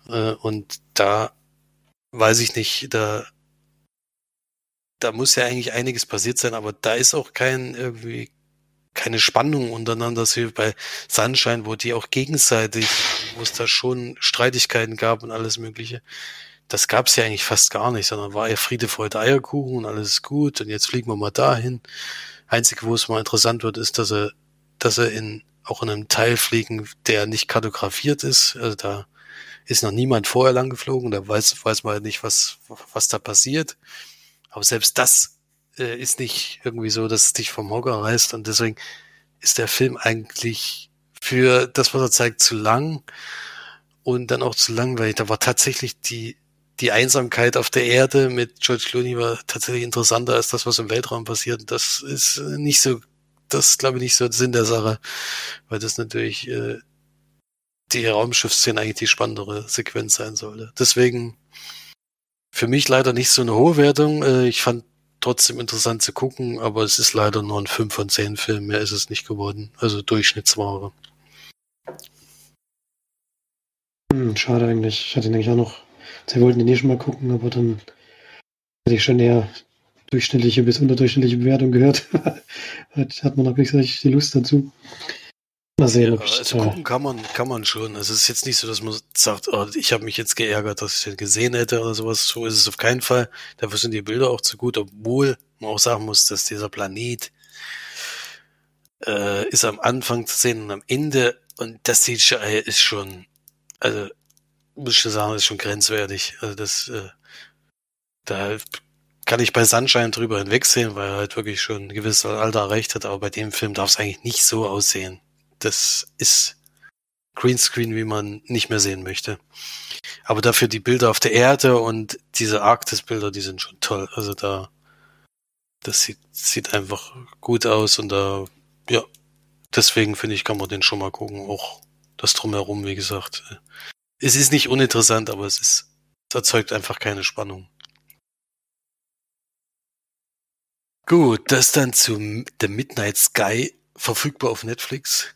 Äh, und da weiß ich nicht, da, da muss ja eigentlich einiges passiert sein, aber da ist auch kein irgendwie keine Spannung untereinander, so wie bei Sunshine, wo die auch gegenseitig, wo es da schon Streitigkeiten gab und alles Mögliche. Das gab es ja eigentlich fast gar nicht, sondern war ja Friede, Freude, Eierkuchen und alles ist gut und jetzt fliegen wir mal dahin. Einzige, wo es mal interessant wird, ist, dass er, dass er in, auch in einem Teil fliegen, der nicht kartografiert ist. Also da ist noch niemand vorher lang geflogen, da weiß, weiß man nicht, was, was da passiert. Aber selbst das äh, ist nicht irgendwie so, dass es dich vom Hocker reißt und deswegen ist der Film eigentlich für das, was er zeigt, zu lang und dann auch zu langweilig. Da war tatsächlich die die Einsamkeit auf der Erde mit George Clooney war tatsächlich interessanter als das, was im Weltraum passiert. Das ist nicht so, das glaube ich, nicht so der Sinn der Sache, weil das natürlich äh, die Raumschiffsszene eigentlich die spannendere Sequenz sein sollte. Deswegen für mich leider nicht so eine hohe Wertung. Äh, ich fand trotzdem interessant zu gucken, aber es ist leider nur ein 5 von 10 Film, mehr ist es nicht geworden. Also Durchschnittsware. Hm, schade eigentlich. Ich hatte ihn eigentlich auch noch Sie wollten den eh schon mal gucken, aber dann hatte ich schon eher durchschnittliche bis unterdurchschnittliche Bewertung gehört. *laughs* hat, hat man noch nicht so richtig die Lust dazu. Mal sehen, ja, ob ich, also gucken kann man, kann man schon. Also es ist jetzt nicht so, dass man sagt, oh, ich habe mich jetzt geärgert, dass ich den gesehen hätte oder sowas. So ist es auf keinen Fall. Dafür sind die Bilder auch zu gut, obwohl man auch sagen muss, dass dieser Planet äh, ist am Anfang zu sehen und am Ende und das CGI ist schon, also muss ich sagen, ist schon grenzwertig. Also das, äh, da kann ich bei Sunshine drüber hinwegsehen, weil er halt wirklich schon ein gewisses Alter erreicht hat, aber bei dem Film darf es eigentlich nicht so aussehen. Das ist Greenscreen, wie man nicht mehr sehen möchte. Aber dafür die Bilder auf der Erde und diese Arktis-Bilder, die sind schon toll. Also da, das sieht, sieht einfach gut aus und da, ja, deswegen finde ich, kann man den schon mal gucken. Auch das drumherum, wie gesagt es ist nicht uninteressant, aber es ist, es erzeugt einfach keine Spannung. Gut, das dann zu The Midnight Sky, verfügbar auf Netflix,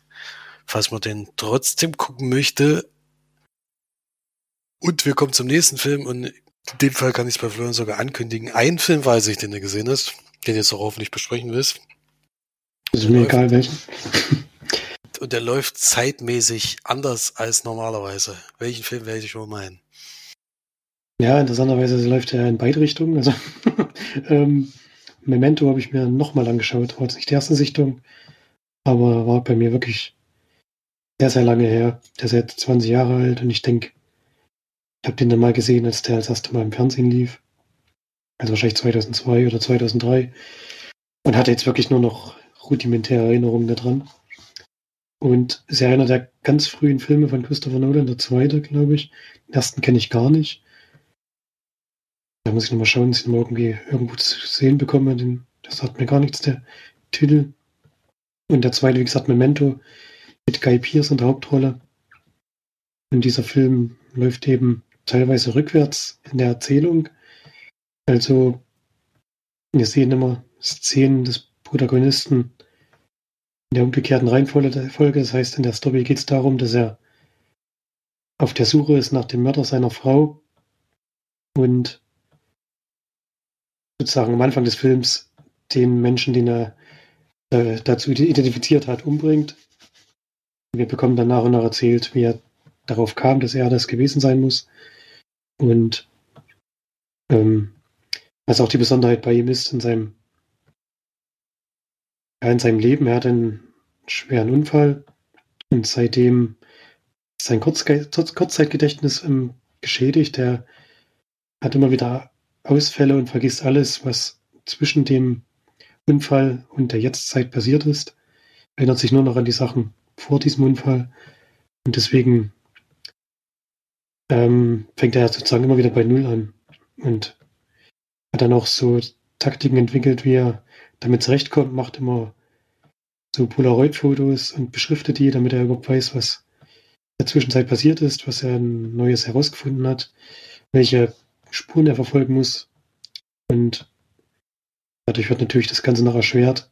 falls man den trotzdem gucken möchte. Und wir kommen zum nächsten Film und in dem Fall kann ich es bei Florian sogar ankündigen. Ein Film weiß ich, den du gesehen hast, den du jetzt auch hoffentlich besprechen willst. Ist mir egal welchen. Und der läuft zeitmäßig anders als normalerweise. Welchen Film werde ich wohl meinen? Ja, interessanterweise läuft er in beide Richtungen. Also *laughs* ähm, Memento habe ich mir nochmal angeschaut. War jetzt nicht die erste Sichtung, aber war bei mir wirklich sehr, sehr lange her. Der ist jetzt 20 Jahre alt und ich denke, ich habe den dann mal gesehen, als der als erste Mal im Fernsehen lief. Also wahrscheinlich 2002 oder 2003. Und hatte jetzt wirklich nur noch rudimentäre Erinnerungen daran. Und ist ja einer der ganz frühen Filme von Christopher Nolan, der zweite, glaube ich. Den ersten kenne ich gar nicht. Da muss ich nochmal schauen, dass ich ihn mal irgendwie irgendwo zu sehen bekomme. Den, das sagt mir gar nichts, der Titel. Und der zweite, wie gesagt, Memento mit Guy Pearce in der Hauptrolle. Und dieser Film läuft eben teilweise rückwärts in der Erzählung. Also wir sehen immer Szenen des Protagonisten in der umgekehrten Reihenfolge. Das heißt, in der Story geht es darum, dass er auf der Suche ist nach dem Mörder seiner Frau und sozusagen am Anfang des Films den Menschen, den er äh, dazu identifiziert hat, umbringt. Wir bekommen dann nach und nach erzählt, wie er darauf kam, dass er das gewesen sein muss. Und ähm, was auch die Besonderheit bei ihm ist in seinem, ja, in seinem Leben. Er hat einen schweren Unfall und seitdem ist sein Kurzge Kurzzeitgedächtnis geschädigt. Er hat immer wieder Ausfälle und vergisst alles, was zwischen dem Unfall und der Jetztzeit passiert ist. Erinnert sich nur noch an die Sachen vor diesem Unfall. Und deswegen ähm, fängt er sozusagen immer wieder bei Null an. Und hat dann auch so Taktiken entwickelt, wie er damit zurechtkommt, macht immer so Polaroid-Fotos und beschriftet die, damit er überhaupt weiß, was in der Zwischenzeit passiert ist, was er Neues herausgefunden hat, welche Spuren er verfolgen muss. Und dadurch wird natürlich das Ganze noch erschwert,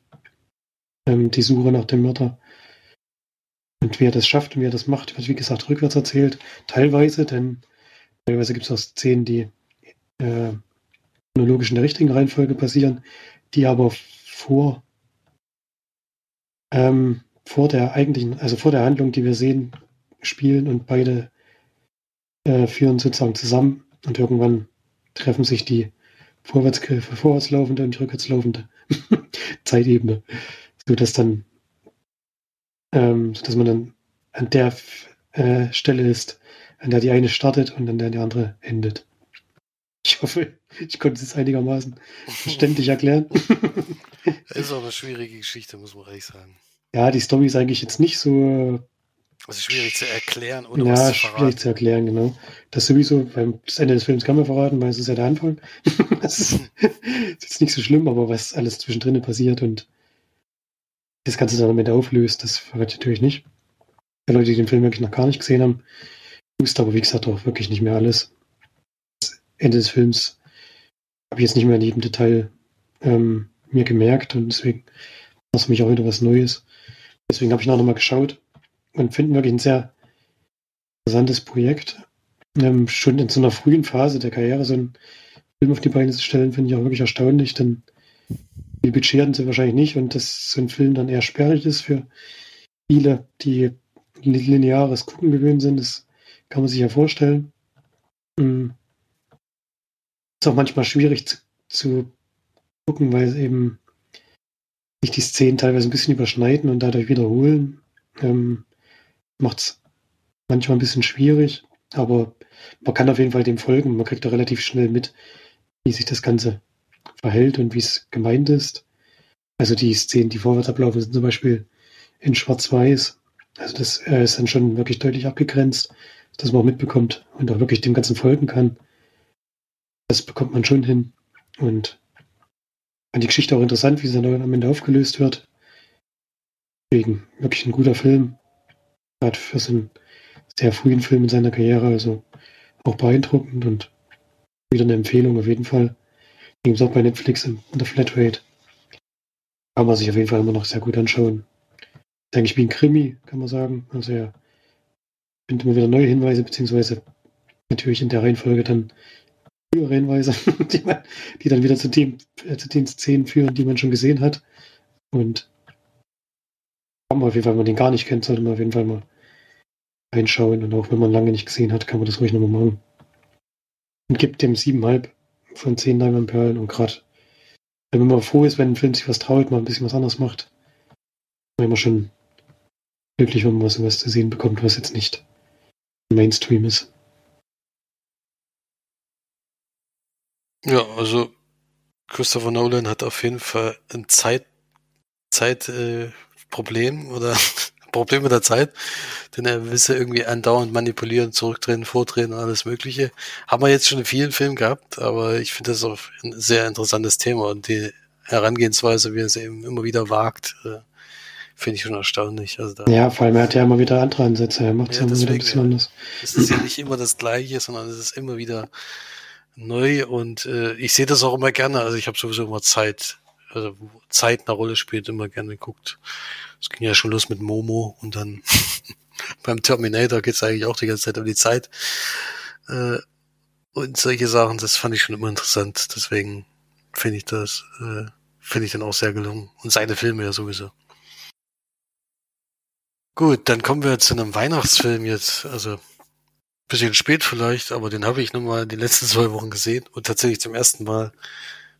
ähm, die Suche nach dem Mörder. Und wie er das schafft und wie er das macht, wird wie gesagt rückwärts erzählt. Teilweise, denn teilweise gibt es auch Szenen, die äh, chronologisch in der richtigen Reihenfolge passieren, die aber vor, ähm, vor der eigentlichen, also vor der Handlung, die wir sehen, spielen und beide äh, führen sozusagen zusammen und irgendwann treffen sich die vorwärts, vorwärtslaufende und rückwärtslaufende *laughs* Zeitebene, sodass dann, ähm, sodass man dann an der äh, Stelle ist, an der die eine startet und an der die andere endet. Ich hoffe, ich konnte es einigermaßen *laughs* verständlich erklären. Das *laughs* ist auch eine schwierige Geschichte, muss man ehrlich sagen. Ja, die Story ist eigentlich jetzt nicht so also schwierig zu erklären oder ja, was zu verraten. schwierig zu erklären, genau. Das sowieso, beim das Ende des Films kann man verraten, weil es ist ja der Anfang. *laughs* das ist, ist, jetzt nicht so schlimm, aber was alles zwischendrin passiert und das Ganze dann damit auflöst, das verrate ich natürlich nicht. Die Leute, die den Film wirklich noch gar nicht gesehen haben, wusste aber wie gesagt auch wirklich nicht mehr alles. Das Ende des Films habe ich jetzt nicht mehr in jedem Detail ähm, mir gemerkt und deswegen war es für mich auch wieder was Neues. Deswegen habe ich noch mal geschaut und finden wirklich ein sehr interessantes Projekt. Ähm, schon in so einer frühen Phase der Karriere so einen Film auf die Beine zu stellen, finde ich auch wirklich erstaunlich, denn die Budget hatten sie wahrscheinlich nicht und dass so ein Film dann eher sperrig ist für viele, die lineares Gucken gewöhnt sind, das kann man sich ja vorstellen. Mhm. Ist auch manchmal schwierig zu, zu gucken, weil eben sich die Szenen teilweise ein bisschen überschneiden und dadurch wiederholen. Ähm, macht es manchmal ein bisschen schwierig, aber man kann auf jeden Fall dem folgen. Man kriegt da relativ schnell mit, wie sich das Ganze verhält und wie es gemeint ist. Also die Szenen, die vorwärts ablaufen, sind zum Beispiel in Schwarz-Weiß. Also das äh, ist dann schon wirklich deutlich abgegrenzt, dass man auch mitbekommt und auch wirklich dem Ganzen folgen kann. Das bekommt man schon hin. Und fand die Geschichte auch interessant, wie sie dann am Ende aufgelöst wird. Deswegen wirklich ein guter Film gerade für so einen sehr frühen Film in seiner Karriere, also auch beeindruckend und wieder eine Empfehlung auf jeden Fall. Ging es auch bei Netflix in, der Flatrate. Kann man sich auf jeden Fall immer noch sehr gut anschauen. Ist eigentlich wie ein Krimi, kann man sagen. Also ja, findet immer wieder neue Hinweise, beziehungsweise natürlich in der Reihenfolge dann frühere Hinweise, *laughs* die, man, die dann wieder zu, dem, äh, zu den Szenen führen, die man schon gesehen hat. Und auf jeden Fall, wenn man den gar nicht kennt, sollte man auf jeden Fall mal reinschauen. Und auch wenn man lange nicht gesehen hat, kann man das ruhig nochmal machen. Und gibt dem siebenhalb von zehn Diamond-Perlen. Und gerade, wenn man froh ist, wenn ein Film sich was traut, mal ein bisschen was anderes macht, dann immer schon glücklich, wenn man was zu sehen bekommt, was jetzt nicht Mainstream ist. Ja, also Christopher Nolan hat auf jeden Fall ein Zeit, Zeitproblem äh, oder *laughs* Problem mit der Zeit, denn er wisse irgendwie andauernd manipulieren, zurückdrehen, vordrehen und alles Mögliche. Haben wir jetzt schon in vielen Filmen gehabt, aber ich finde das auch ein sehr interessantes Thema und die Herangehensweise, wie er es eben immer wieder wagt, äh, finde ich schon erstaunlich. Also ja, vor allem er hat ja immer wieder andere Ansätze, er macht ja, immer wieder ein bisschen anders. Es ist ja nicht immer das Gleiche, sondern es ist immer wieder neu und äh, ich sehe das auch immer gerne. Also ich habe sowieso immer Zeit, also Zeit eine Rolle spielt, immer gerne geguckt. Es ging ja schon los mit Momo und dann *laughs* beim Terminator geht's eigentlich auch die ganze Zeit um die Zeit. Äh, und solche Sachen, das fand ich schon immer interessant. Deswegen finde ich das, äh, finde ich dann auch sehr gelungen. Und seine Filme ja sowieso. Gut, dann kommen wir zu einem Weihnachtsfilm jetzt. Also bisschen spät vielleicht, aber den habe ich nun mal die letzten *laughs* zwei Wochen gesehen und tatsächlich zum ersten Mal.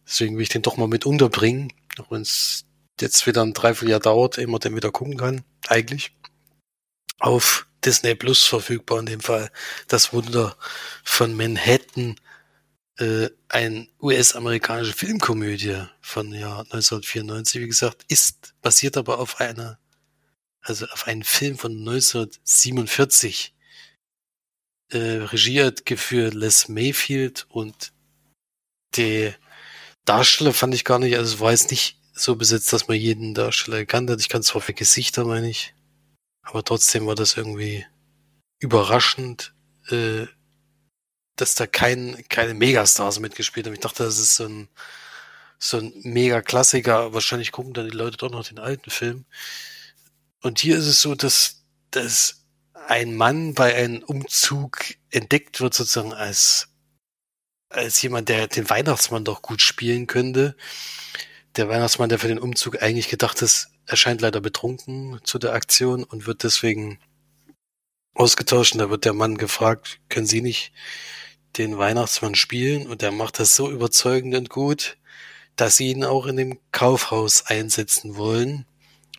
Deswegen will ich den doch mal mit unterbringen, auch wenn es jetzt wieder ein Dreivierteljahr dauert, ehe man den wieder gucken kann, eigentlich. Auf Disney Plus verfügbar in dem Fall. Das Wunder von Manhattan, äh, ein US-amerikanische Filmkomödie von Jahr 1994, wie gesagt, ist basiert aber auf einer, also auf einen Film von 1947 äh, Regie hat geführt Les Mayfield und die Darsteller fand ich gar nicht, also es war jetzt nicht so besetzt, dass man jeden Darsteller erkannt hat. Ich kann zwar für Gesichter, meine ich, aber trotzdem war das irgendwie überraschend, äh, dass da kein, keine Megastars mitgespielt haben. Ich dachte, das ist so ein, so ein Mega-Klassiker. Wahrscheinlich gucken dann die Leute doch noch den alten Film. Und hier ist es so, dass, dass ein Mann bei einem Umzug entdeckt wird sozusagen als, als jemand, der den Weihnachtsmann doch gut spielen könnte. Der Weihnachtsmann, der für den Umzug eigentlich gedacht ist, erscheint leider betrunken zu der Aktion und wird deswegen ausgetauscht. Und da wird der Mann gefragt, können Sie nicht den Weihnachtsmann spielen? Und er macht das so überzeugend und gut, dass sie ihn auch in dem Kaufhaus einsetzen wollen,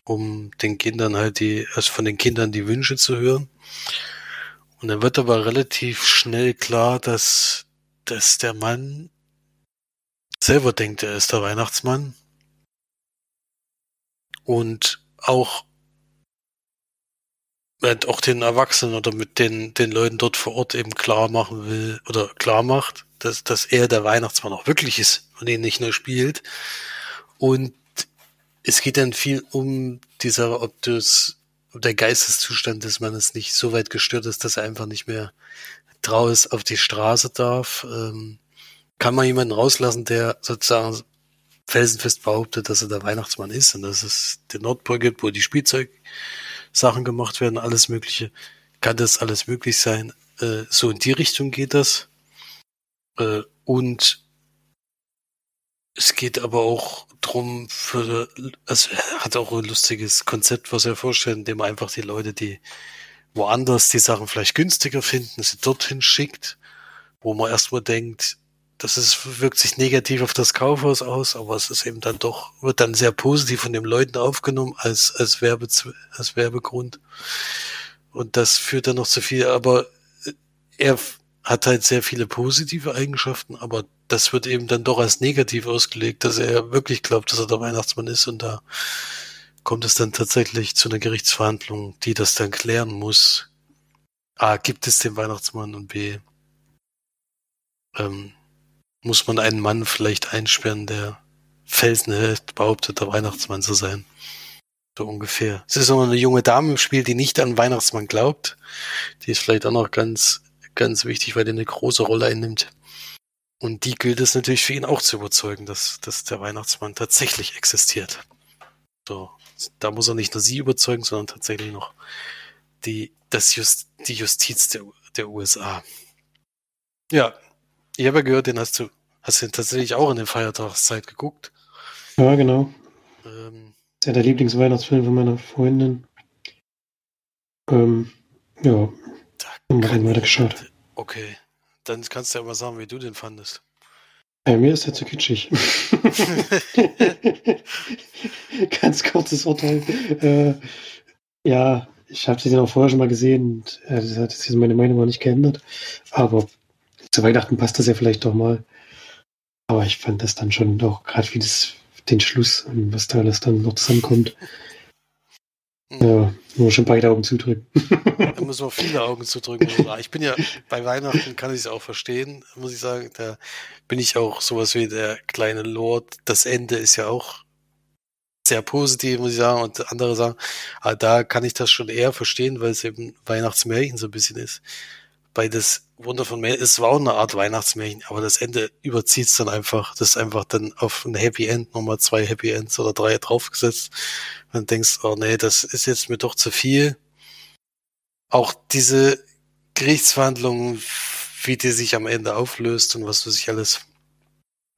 um den Kindern halt die, also von den Kindern die Wünsche zu hören. Und dann wird aber relativ schnell klar, dass, dass der Mann selber denkt, er ist der Weihnachtsmann. Und auch, auch den Erwachsenen oder mit den, den Leuten dort vor Ort eben klar machen will oder klar macht, dass, dass er der Weihnachtsmann auch wirklich ist und ihn nicht nur spielt. Und es geht dann viel um dieser, ob das der Geisteszustand des Mannes nicht so weit gestört ist, dass er einfach nicht mehr draußen auf die Straße darf. Ähm, kann man jemanden rauslassen, der sozusagen felsenfest behauptet, dass er der Weihnachtsmann ist und dass es den Nordpol gibt, wo die Spielzeugsachen gemacht werden, alles Mögliche. Kann das alles möglich sein? Äh, so in die Richtung geht das. Äh, und es geht aber auch drum für, also hat auch ein lustiges Konzept, was er vorstellt, indem er einfach die Leute, die woanders die Sachen vielleicht günstiger finden, sie dorthin schickt, wo man erstmal denkt, das ist, wirkt sich negativ auf das Kaufhaus aus, aber es ist eben dann doch, wird dann sehr positiv von den Leuten aufgenommen als, als, Werbe, als Werbegrund. Und das führt dann noch zu viel, aber er hat halt sehr viele positive Eigenschaften, aber das wird eben dann doch als negativ ausgelegt, dass er wirklich glaubt, dass er der Weihnachtsmann ist und da kommt es dann tatsächlich zu einer Gerichtsverhandlung, die das dann klären muss. A, gibt es den Weihnachtsmann und B, ähm, muss man einen Mann vielleicht einsperren, der felsenhält, behauptet, der Weihnachtsmann zu sein. So ungefähr. Es ist noch eine junge Dame im Spiel, die nicht an Weihnachtsmann glaubt. Die ist vielleicht auch noch ganz, ganz wichtig, weil die eine große Rolle einnimmt. Und die gilt es natürlich für ihn auch zu überzeugen, dass, dass der Weihnachtsmann tatsächlich existiert. So, da muss er nicht nur sie überzeugen, sondern tatsächlich noch die, das Just, die Justiz der, der USA. Ja, ich habe ja gehört, den hast du, hast du tatsächlich auch in der Feiertagszeit geguckt. Ja, genau. Ähm, ist ja der Lieblingsweihnachtsfilm von meiner Freundin. Ähm, ja, Da haben wir weiter geschaut. Okay. Dann kannst du ja mal sagen, wie du den fandest. Äh, mir ist der zu kitschig. *laughs* Ganz kurzes Urteil. Äh, ja, ich habe den auch vorher schon mal gesehen und äh, das hat jetzt meine Meinung auch nicht geändert. Aber zu Weihnachten passt das ja vielleicht doch mal. Aber ich fand das dann schon doch gerade wie das, den Schluss und was da alles dann noch zusammenkommt. Ja, nur schon beide Augen zudrücken. *laughs* Da muss man viele Augen zudrücken. Ich bin ja bei Weihnachten, kann ich es auch verstehen, muss ich sagen. Da bin ich auch sowas wie der kleine Lord. Das Ende ist ja auch sehr positiv, muss ich sagen. Und andere sagen, ah, da kann ich das schon eher verstehen, weil es eben Weihnachtsmärchen so ein bisschen ist. Bei das Wunder von Märchen, es war auch eine Art Weihnachtsmärchen, aber das Ende überzieht es dann einfach. Das ist einfach dann auf ein Happy End nochmal zwei Happy Ends oder drei draufgesetzt. Und dann denkst, oh nee, das ist jetzt mir doch zu viel auch diese Gerichtsverhandlungen, wie die sich am Ende auflöst und was weiß ich alles,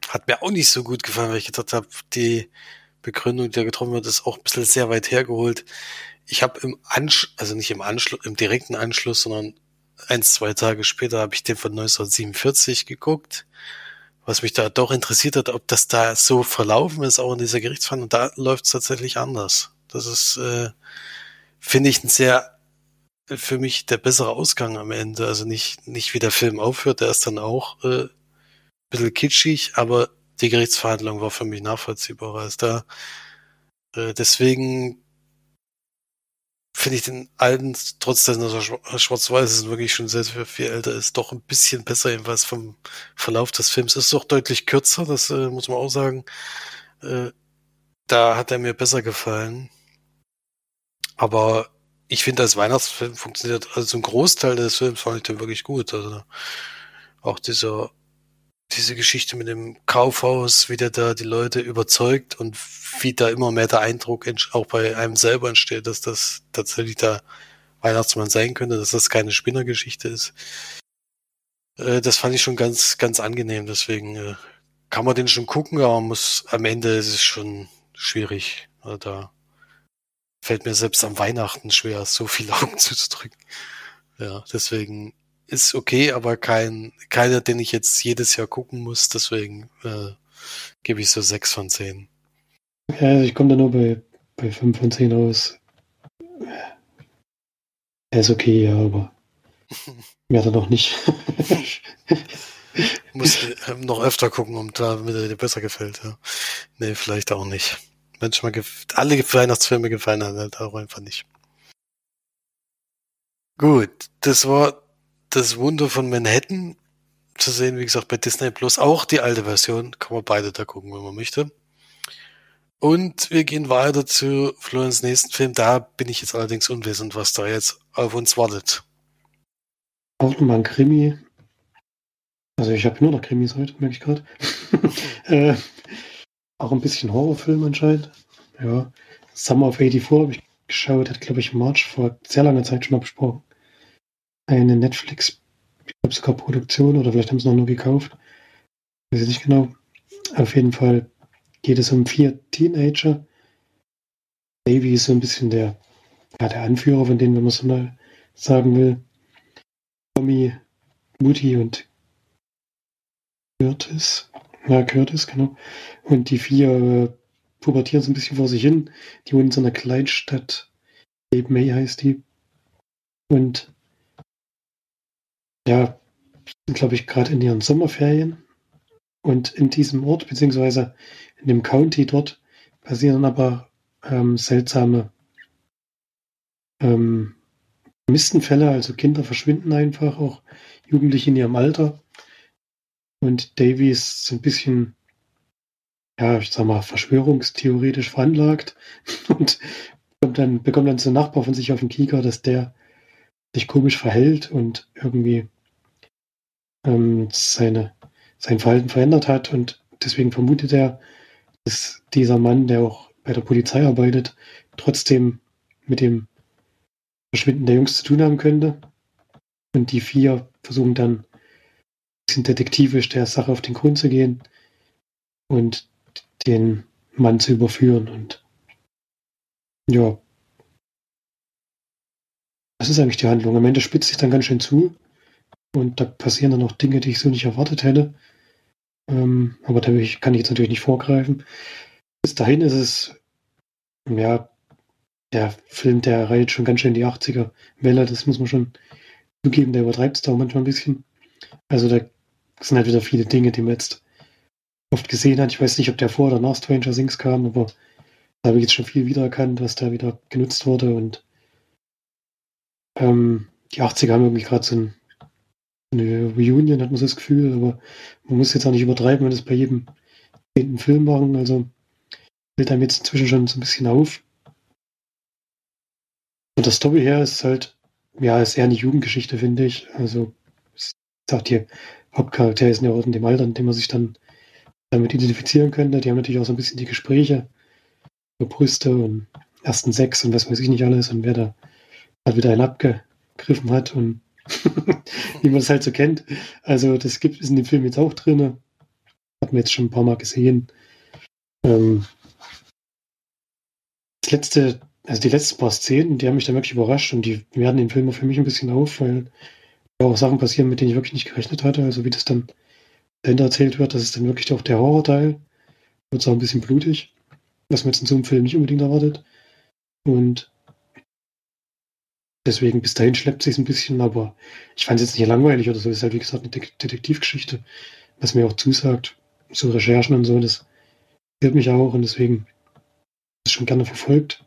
hat mir auch nicht so gut gefallen, weil ich gedacht habe, die Begründung, die da getroffen wird, ist auch ein bisschen sehr weit hergeholt. Ich habe im Anschluss, also nicht im Anschluss, im direkten Anschluss, sondern eins, zwei Tage später habe ich den von 1947 geguckt, was mich da doch interessiert hat, ob das da so verlaufen ist, auch in dieser Gerichtsverhandlung. Da läuft es tatsächlich anders. Das ist, äh, finde ich, ein sehr für mich der bessere Ausgang am Ende. Also nicht, nicht wie der Film aufhört, der ist dann auch äh, ein bisschen kitschig, aber die Gerichtsverhandlung war für mich nachvollziehbarer als da. Äh, deswegen finde ich den alten, trotz dass er schwa- schwarz-weiß ist und wirklich schon sehr, sehr viel älter ist, doch ein bisschen besser, jedenfalls vom Verlauf des Films. Ist doch deutlich kürzer, das äh, muss man auch sagen. Äh, da hat er mir besser gefallen. Aber ich finde, als Weihnachtsfilm funktioniert, also ein Großteil des Films fand ich den wirklich gut. Also auch dieser, diese Geschichte mit dem Kaufhaus, wie der da die Leute überzeugt und wie da immer mehr der Eindruck auch bei einem selber entsteht, dass das tatsächlich der Weihnachtsmann sein könnte, dass das keine Spinnergeschichte ist. Äh, das fand ich schon ganz, ganz angenehm. Deswegen äh, kann man den schon gucken, aber muss am Ende ist es schon schwierig. Also da fällt mir selbst am Weihnachten schwer, so viele *laughs* Augen zuzudrücken. Ja, deswegen ist okay, aber kein, keiner, den ich jetzt jedes Jahr gucken muss. Deswegen äh, gebe ich so sechs von zehn. Ja, also ich komme da nur bei, bei 5 von 10 raus. Er ist okay, ja, aber *laughs* mehr dann noch nicht. Muss äh, noch öfter gucken, um da, damit er dir besser gefällt. Ja. Nee, vielleicht auch nicht. Wenn schon mal gef alle Weihnachtsfilme gefallen halt auch einfach nicht. Gut, das war das Wunder von Manhattan zu sehen, wie gesagt, bei Disney Plus. Auch die alte Version, kann man beide da gucken, wenn man möchte. Und wir gehen weiter zu Florens nächsten Film. Da bin ich jetzt allerdings unwissend, was da jetzt auf uns wartet. Auch nochmal ein Krimi. Also ich habe nur noch Krimis heute, merke ich gerade. *laughs* äh, auch ein bisschen Horrorfilm anscheinend. Ja. Summer of 84 habe ich geschaut, hat glaube ich im March vor sehr langer Zeit schon mal besprochen. Eine Netflix, ich glaube sogar Produktion oder vielleicht haben sie noch nur gekauft. Weiß ich nicht genau. Auf jeden Fall geht es um vier Teenager. Davy ist so ein bisschen der, ja, der Anführer von denen, wenn man so mal sagen will. Tommy, Mutti und Curtis. Ja, Curtis, genau. Und die vier äh, pubertieren so ein bisschen vor sich hin. Die wohnen in so einer Kleinstadt. Cape May heißt die. Und ja, sind, glaube ich, gerade in ihren Sommerferien. Und in diesem Ort, beziehungsweise in dem County dort, passieren aber ähm, seltsame ähm, also Kinder verschwinden einfach, auch Jugendliche in ihrem Alter. Und Davy ist so ein bisschen, ja, ich sag mal, verschwörungstheoretisch veranlagt *laughs* und dann, bekommt dann so einen Nachbar von sich auf den Kieker, dass der sich komisch verhält und irgendwie ähm, seine, sein Verhalten verändert hat und deswegen vermutet er, dass dieser Mann, der auch bei der Polizei arbeitet, trotzdem mit dem Verschwinden der Jungs zu tun haben könnte. Und die vier versuchen dann ein bisschen detektivisch der Sache auf den Grund zu gehen und den Mann zu überführen. Und Ja. Das ist eigentlich die Handlung. Am Ende spitzt sich dann ganz schön zu. Und da passieren dann auch Dinge, die ich so nicht erwartet hätte. Ähm, aber da kann ich jetzt natürlich nicht vorgreifen. Bis dahin ist es, ja, der Film, der reiht schon ganz schön die 80er Welle, das muss man schon zugeben, der übertreibt es da manchmal ein bisschen. Also da sind halt wieder viele Dinge, die man jetzt oft gesehen hat. Ich weiß nicht, ob der vor oder nach Stranger Things kam, aber da habe ich jetzt schon viel wiedererkannt, was da wieder genutzt wurde und ähm, die 80er haben irgendwie gerade so ein, eine Reunion, hat man so das Gefühl, aber man muss jetzt auch nicht übertreiben, wenn das bei jedem zehnten Film machen, also fällt einem jetzt inzwischen schon so ein bisschen auf. Und das Story her ist halt, ja, ist eher eine Jugendgeschichte, finde ich. Also, sagt hier, Hauptcharakter ist ja auch in dem Alter, in dem man sich dann damit identifizieren könnte. Die haben natürlich auch so ein bisschen die Gespräche über Brüste und ersten Sex und was weiß ich nicht alles und wer da halt wieder einen abgegriffen hat und *laughs* wie man es halt so kennt. Also das gibt es in dem Film jetzt auch drin. Hat man jetzt schon ein paar Mal gesehen. Ähm, das letzte, also die letzten paar Szenen, die haben mich dann wirklich überrascht und die werden den Film für mich ein bisschen auf, weil da auch Sachen passieren, mit denen ich wirklich nicht gerechnet hatte. Also wie das dann dahinter erzählt wird, das ist dann wirklich auch der Horrorteil. Wird auch ein bisschen blutig, was man jetzt in so einem Film nicht unbedingt erwartet. Und deswegen bis dahin schleppt sich ein bisschen, aber ich fand es jetzt nicht langweilig oder so. Es ist halt wie gesagt eine Detektivgeschichte, was mir auch zusagt. So Recherchen und so, das hilft mich auch und deswegen ist schon gerne verfolgt.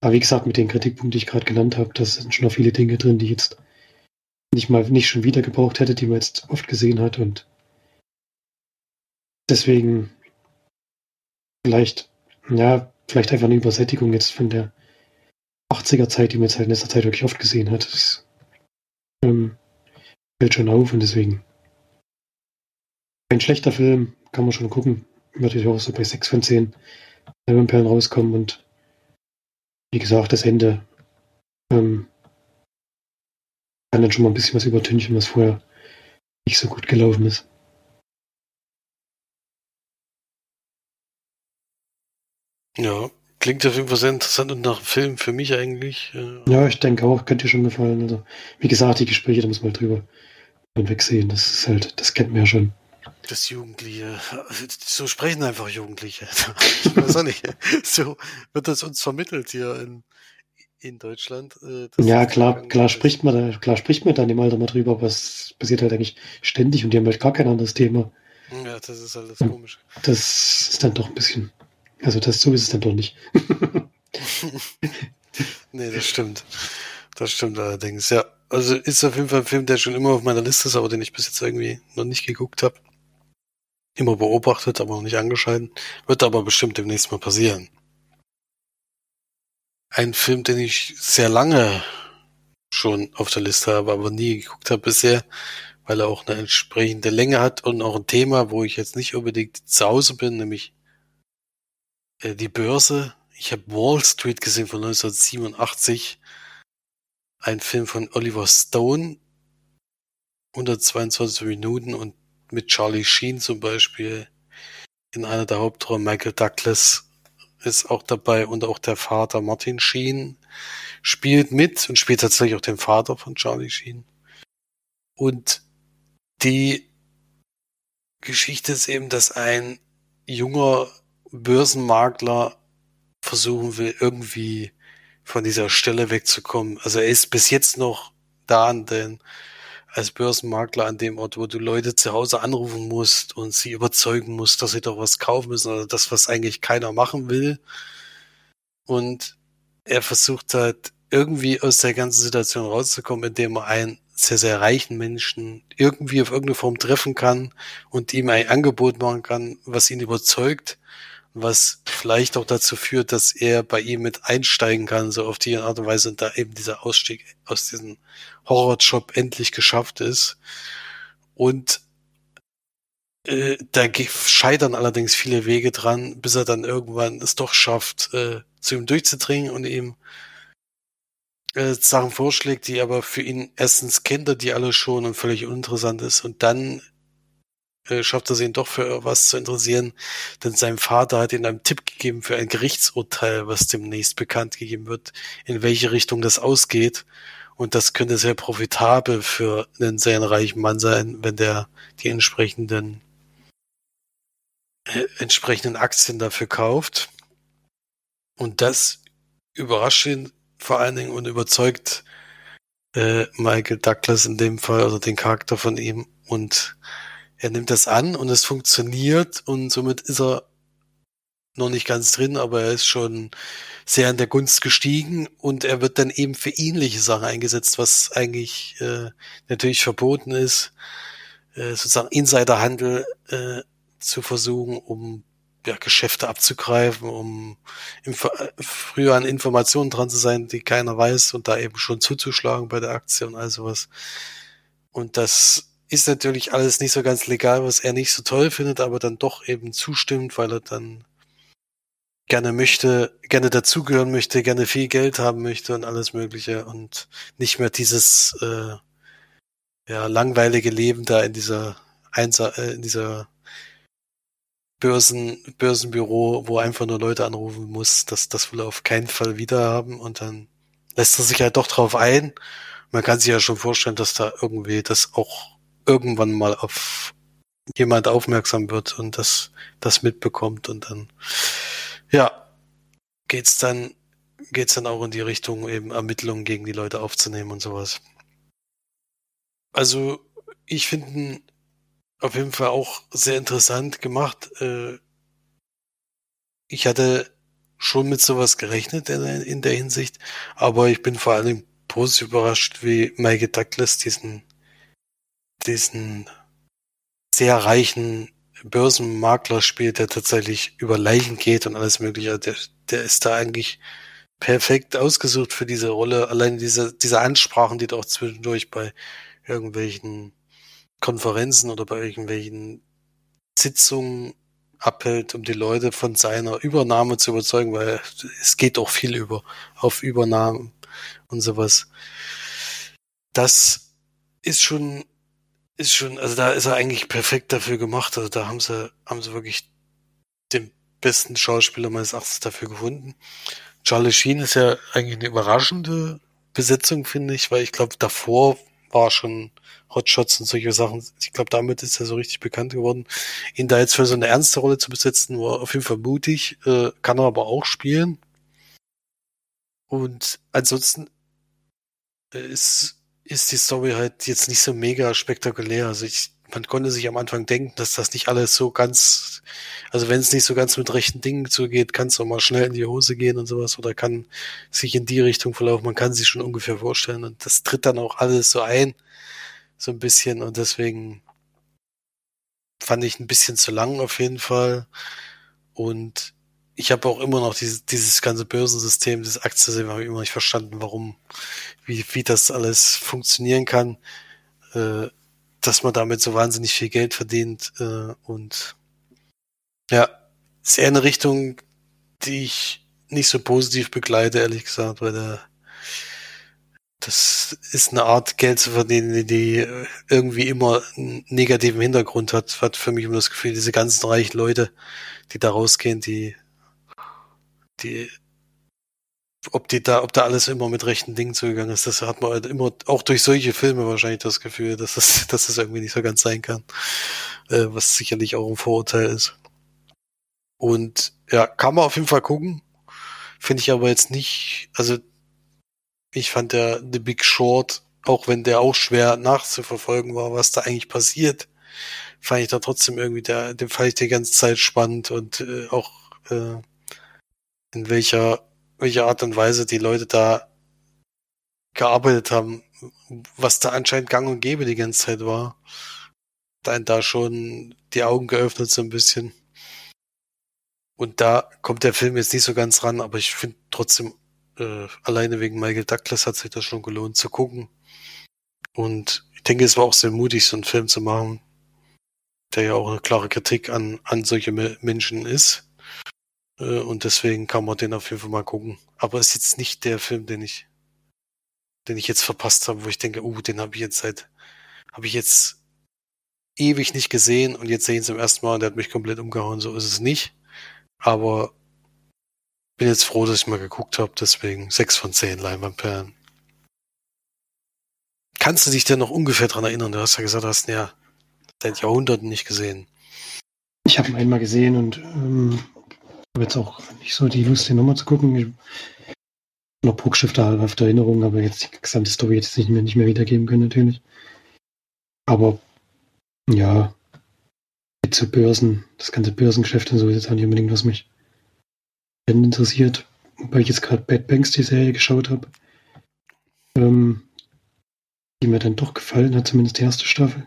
Aber wie gesagt, mit den Kritikpunkten, die ich gerade genannt habe, da sind schon noch viele Dinge drin, die jetzt nicht mal nicht schon wieder gebraucht hätte, die man jetzt oft gesehen hat und deswegen vielleicht, ja, vielleicht einfach eine Übersättigung jetzt von der 80er Zeit, die man jetzt halt in letzter Zeit wirklich oft gesehen hat. Das ähm, fällt schon auf und deswegen ein schlechter Film, kann man schon gucken. Würde ich auch so bei 6 von 10 Perlen rauskommen und wie gesagt, das Ende ähm, kann dann schon mal ein bisschen was übertünchen, was vorher nicht so gut gelaufen ist. Ja, klingt auf jeden Fall sehr interessant und nach einem Film für mich eigentlich. Äh ja, ich denke auch, könnte dir schon gefallen. Also, wie gesagt, die Gespräche, da muss man halt drüber wegsehen. Das ist halt, das kennt man ja schon. Das Jugendliche. So sprechen einfach Jugendliche. *laughs* Ich weiß auch nicht. So wird das uns vermittelt hier in, in Deutschland. Äh, ja, klar, klar spricht man da, klar spricht man dann im Alter mal drüber, aber es passiert halt eigentlich ständig und die haben halt gar kein anderes Thema. Ja, das ist halt das Komische. Das ist dann doch ein bisschen. Also das so ist es dann doch nicht. *laughs* nee, das stimmt. Das stimmt allerdings, ja. Also ist auf jeden Fall ein Film, der schon immer auf meiner Liste ist, aber den ich bis jetzt irgendwie noch nicht geguckt habe. Immer beobachtet, aber noch nicht angeschalten. Wird aber bestimmt demnächst mal passieren ein Film, den ich sehr lange schon auf der Liste habe, aber nie geguckt habe bisher, weil er auch eine entsprechende Länge hat und auch ein Thema, wo ich jetzt nicht unbedingt zu Hause bin, nämlich äh, die Börse. Ich habe Wall Street gesehen von 1987, ein Film von Oliver Stone, 122 Minuten und mit Charlie Sheen zum Beispiel in einer der Hauptrollen Michael Douglas ist auch dabei und auch der Vater Martin Sheen spielt mit und spielt tatsächlich auch den Vater von Charlie Sheen. Und die Geschichte ist eben, dass ein junger Börsenmakler versuchen will, irgendwie von dieser Stelle wegzukommen. Also er ist bis jetzt noch da an den als Börsenmakler an dem Ort, wo du Leute zu Hause anrufen musst und sie überzeugen musst, dass sie doch was kaufen müssen oder das, was eigentlich keiner machen will. Und er versucht halt irgendwie aus der ganzen Situation rauszukommen, indem er einen sehr, sehr reichen Menschen irgendwie auf irgendeine Form treffen kann und ihm ein Angebot machen kann, was ihn überzeugt was vielleicht auch dazu führt, dass er bei ihm mit einsteigen kann, so auf die Art und Weise, und da eben dieser Ausstieg aus diesem Horrorjob endlich geschafft ist. Und äh, da scheitern allerdings viele Wege dran, bis er dann irgendwann es doch schafft, äh, zu ihm durchzudringen und ihm äh, Sachen vorschlägt, die aber für ihn erstens kennt er die alle schon und völlig uninteressant ist und dann äh, schafft es ihn doch für was zu interessieren, denn sein Vater hat ihm einen Tipp gegeben für ein Gerichtsurteil, was demnächst bekannt gegeben wird, in welche Richtung das ausgeht. Und das könnte sehr profitabel für einen sehr reichen Mann sein, wenn der die entsprechenden äh, entsprechenden Aktien dafür kauft. Und das überrascht ihn vor allen Dingen und überzeugt äh, Michael Douglas in dem Fall, also den Charakter von ihm. Und er nimmt das an und es funktioniert und somit ist er noch nicht ganz drin, aber er ist schon sehr in der Gunst gestiegen und er wird dann eben für ähnliche Sachen eingesetzt, was eigentlich äh, natürlich verboten ist, äh, sozusagen Insiderhandel äh, zu versuchen, um ja, Geschäfte abzugreifen, um im, früher an Informationen dran zu sein, die keiner weiß und da eben schon zuzuschlagen bei der Aktie und all sowas. Und das ist natürlich alles nicht so ganz legal, was er nicht so toll findet, aber dann doch eben zustimmt, weil er dann gerne möchte, gerne dazugehören möchte, gerne viel Geld haben möchte und alles Mögliche und nicht mehr dieses äh, ja langweilige Leben da in dieser Einsa äh, in dieser Börsen, Börsenbüro, wo einfach nur Leute anrufen muss, das, das will er auf keinen Fall wieder haben und dann lässt er sich halt doch drauf ein. Man kann sich ja schon vorstellen, dass da irgendwie das auch irgendwann mal auf jemand aufmerksam wird und das, das mitbekommt und dann, ja, geht's dann, geht's dann auch in die Richtung, eben Ermittlungen gegen die Leute aufzunehmen und sowas. Also, ich finde auf jeden Fall auch sehr interessant gemacht. Äh, ich hatte schon mit sowas gerechnet in der Hinsicht, aber ich bin vor allem positiv überrascht, wie Michael Douglas diesen, diesen sehr reichen Börsenmakler spielt, der tatsächlich über Leichen geht und alles mögliche. Der, der ist da eigentlich perfekt ausgesucht für diese Rolle. Allein diese, diese Ansprachen, die da auch zwischendurch bei irgendwelchen Konferenzen oder bei irgendwelchen Sitzungen abhält, um die Leute von seiner Übernahme zu überzeugen, weil es geht auch viel über auf Übernahmen und sowas. Das ist schon, ist schon, also da ist er eigentlich perfekt dafür gemacht. Also da haben sie, haben sie wirklich den besten Schauspieler meines Erachtens dafür gefunden. Charlie Sheen ist ja eigentlich eine überraschende Besetzung, finde ich, weil ich glaube, davor war schon Hotshots und solche Sachen. Ich glaube, damit ist er so richtig bekannt geworden. Ihn da jetzt für so eine ernste Rolle zu besetzen, war auf jeden Fall mutig, äh, kann er aber auch spielen. Und ansonsten äh, ist, ist die Story halt jetzt nicht so mega spektakulär. Also ich, man konnte sich am Anfang denken, dass das nicht alles so ganz, also wenn es nicht so ganz mit rechten Dingen zugeht, kann es auch mal schnell in die Hose gehen und sowas oder kann sich in die Richtung verlaufen. Man kann sich schon ungefähr vorstellen und das tritt dann auch alles so ein so ein bisschen und deswegen fand ich ein bisschen zu lang auf jeden Fall. Und ich habe auch immer noch dieses, dieses ganze Börsensystem, dieses Aktiensystem, habe ich immer nicht verstanden, warum, wie, wie das alles funktionieren kann, äh, dass man damit so wahnsinnig viel Geld verdient. Äh, und ja, ist eher eine Richtung, die ich nicht so positiv begleite, ehrlich gesagt, weil der das ist eine Art Geld zu verdienen, die irgendwie immer einen negativen Hintergrund hat. Hat für mich immer das Gefühl, diese ganzen reichen Leute, die da rausgehen, die, die, ob die da, ob da alles immer mit rechten Dingen zugegangen ist, das hat man halt immer, auch durch solche Filme wahrscheinlich das Gefühl, dass das, *laughs* dass das irgendwie nicht so ganz sein kann. Äh, was sicherlich auch ein Vorurteil ist. Und ja, kann man auf jeden Fall gucken. Finde ich aber jetzt nicht, also ich fand der The Big Short, auch wenn der auch schwer nachzuverfolgen war, was da eigentlich passiert, fand ich da trotzdem irgendwie, der, den fand ich die ganze Zeit spannend und äh, auch äh, in welcher, welcher Art und Weise die Leute da gearbeitet haben, was da anscheinend gang und gäbe die ganze Zeit war. Da da schon die Augen geöffnet so ein bisschen. Und da kommt der Film jetzt nicht so ganz ran, aber ich finde trotzdem äh, alleine wegen Michael Douglas hat sich das schon gelohnt zu gucken. Und ich denke, es war auch sehr mutig, so einen Film zu machen, der ja auch eine klare Kritik an, an solche Menschen ist. Äh, und deswegen kann man den auf jeden Fall mal gucken. Aber es ist jetzt nicht der Film, den ich, den ich jetzt verpasst habe, wo ich denke, uh, den habe ich jetzt seit, habe ich jetzt ewig nicht gesehen und jetzt sehen sie zum ersten Mal und der hat mich komplett umgehauen. So ist es nicht. Aber bin jetzt froh, dass ich mal geguckt habe, deswegen 6 von 10 Leinwandperlen. Kannst du dich denn noch ungefähr dran erinnern? Du hast ja gesagt, du hast ihn ja seit Jahrhunderten nicht gesehen. Ich habe ihn einmal gesehen und ähm, habe jetzt auch nicht so die Lust, den nochmal zu gucken. Ich noch Bruchschifte auf der Erinnerung, aber jetzt die gesamte Story jetzt nicht mehr, nicht mehr wiedergeben können, natürlich. Aber ja, zu Börsen, das ganze Börsengeschäft und so ist jetzt auch nicht unbedingt, was mich interessiert. Wobei ich jetzt gerade Bad Banks die Serie geschaut habe. Ähm, die mir dann doch gefallen hat, zumindest die erste Staffel.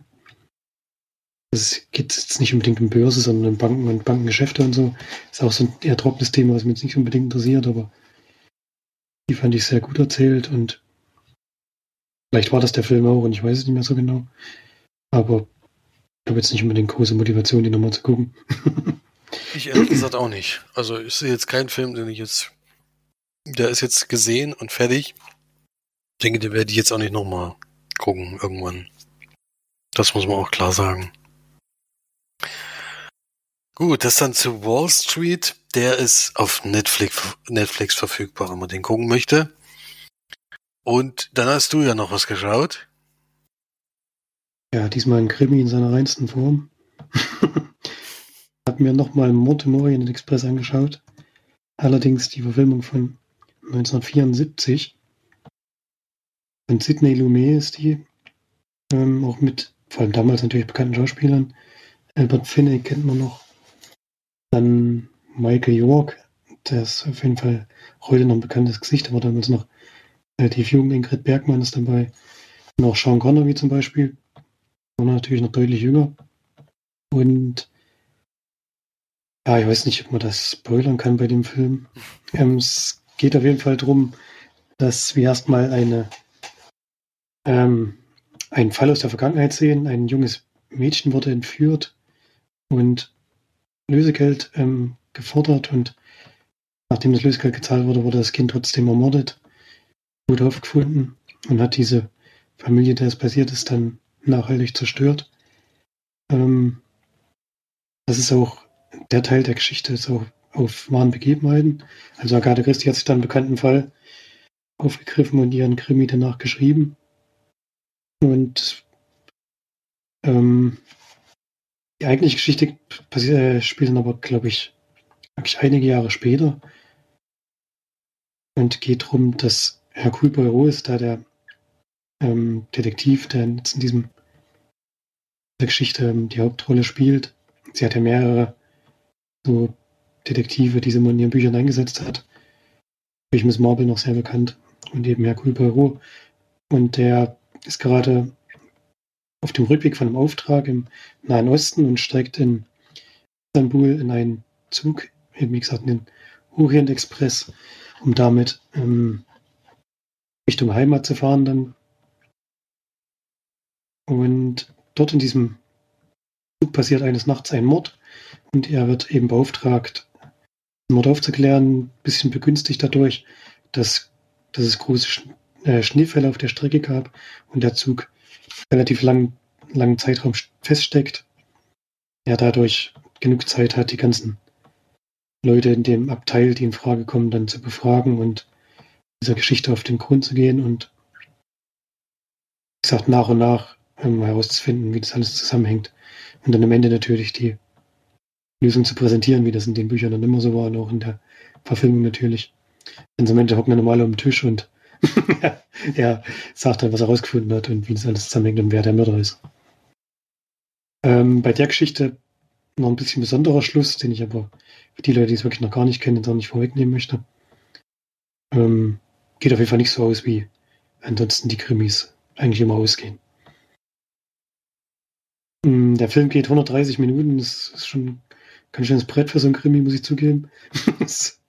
Es geht jetzt nicht unbedingt um Börse, sondern um Banken und Bankengeschäfte und so. Ist auch so ein eher trockenes Thema, was mich jetzt nicht unbedingt interessiert, aber die fand ich sehr gut erzählt und vielleicht war das der Film auch und ich weiß es nicht mehr so genau. Aber ich habe jetzt nicht unbedingt große Motivation, die nochmal zu gucken. *laughs* ich ehrlich gesagt auch nicht. Also ich sehe jetzt keinen Film, den ich jetzt. Der ist jetzt gesehen und fertig. Ich denke, den werde ich jetzt auch nicht nochmal gucken irgendwann. Das muss man auch klar sagen. Gut, das dann zu Wall Street. Der ist auf Netflix, Netflix verfügbar, wenn man den gucken möchte. Und dann hast du ja noch was geschaut. Ja, diesmal ein Krimi in seiner reinsten Form. *laughs* Hab mir nochmal Mord im Orient Express angeschaut. Allerdings die Verfilmung von 1974. Von Sidney Lumet ist die. Ähm, auch mit vor allem damals natürlich bekannten Schauspielern. Albert Finney kennt man noch. Dann Michael York, der ist auf jeden Fall heute noch ein bekanntes Gesicht, aber damals noch relativ jung. Ingrid Bergmann ist dabei. Und auch Sean Connery zum Beispiel. War natürlich noch deutlich jünger. Und ja, ich weiß nicht, ob man das spoilern kann bei dem Film. Ähm, es geht auf jeden Fall darum, dass wir erstmal eine ähm, einen Fall aus der Vergangenheit sehen. Ein junges Mädchen wurde entführt und Lösegeld ähm, gefordert und nachdem das Lösegeld gezahlt wurde, wurde das Kind trotzdem ermordet, wurde aufgefunden und hat diese Familie, der es passiert ist, dann nachhaltig zerstört. Ähm, das ist auch der Teil der Geschichte, ist auch auf wahren Begebenheiten. Also Agatha Christie hat sich dann einen bekannten Fall aufgegriffen und ihren Krimi danach geschrieben. Und ähm, die eigentliche Geschichte äh, spielt dann aber, glaube ich, wirklich einige Jahre später. Und geht darum, dass Hercule Poirot ist da der ähm, Detektiv, der jetzt in diesem der Geschichte ähm, die Hauptrolle spielt. Sie hat ja mehrere so Detektive, die sie mal in ihren Büchern eingesetzt hat. Durch Miss Marple noch sehr bekannt. Und eben Hercule Poirot. Und der ist gerade auf dem Rückweg von einem Auftrag im Nahen Osten und steigt in Istanbul in einen Zug, wie gesagt, in den Orient Express, um damit ähm, Richtung Heimat zu fahren dann. Und dort in diesem Zug passiert eines Nachts ein Mord und er wird eben beauftragt, den Mord aufzuklären, ein bisschen begünstigt dadurch, dass, dass es große äh, Schneefälle auf der Strecke gab und der Zug relativ lang, langen Zeitraum feststeckt. Er dadurch genug Zeit hat, die ganzen Leute in dem Abteil, die in Frage kommen, dann zu befragen und dieser Geschichte auf den Grund zu gehen und wie gesagt, nach und nach herauszufinden, wie das alles zusammenhängt. Und dann am Ende natürlich die Lösung zu präsentieren, wie das in den Büchern dann immer so war und auch in der Verfilmung natürlich. Denn am Ende hocken wir normal um den Tisch und *laughs* er sagt dann, was er rausgefunden hat und wie das alles zusammenhängt und wer der Mörder ist. Ähm, bei der Geschichte noch ein bisschen besonderer Schluss, den ich aber für die Leute, die es wirklich noch gar nicht kennen, auch nicht vorwegnehmen möchte. Ähm, geht auf jeden Fall nicht so aus, wie ansonsten die Krimis eigentlich immer ausgehen. Ähm, der Film geht 130 Minuten, das ist schon ganz schönes Brett für so ein Krimi, muss ich zugeben. *laughs* das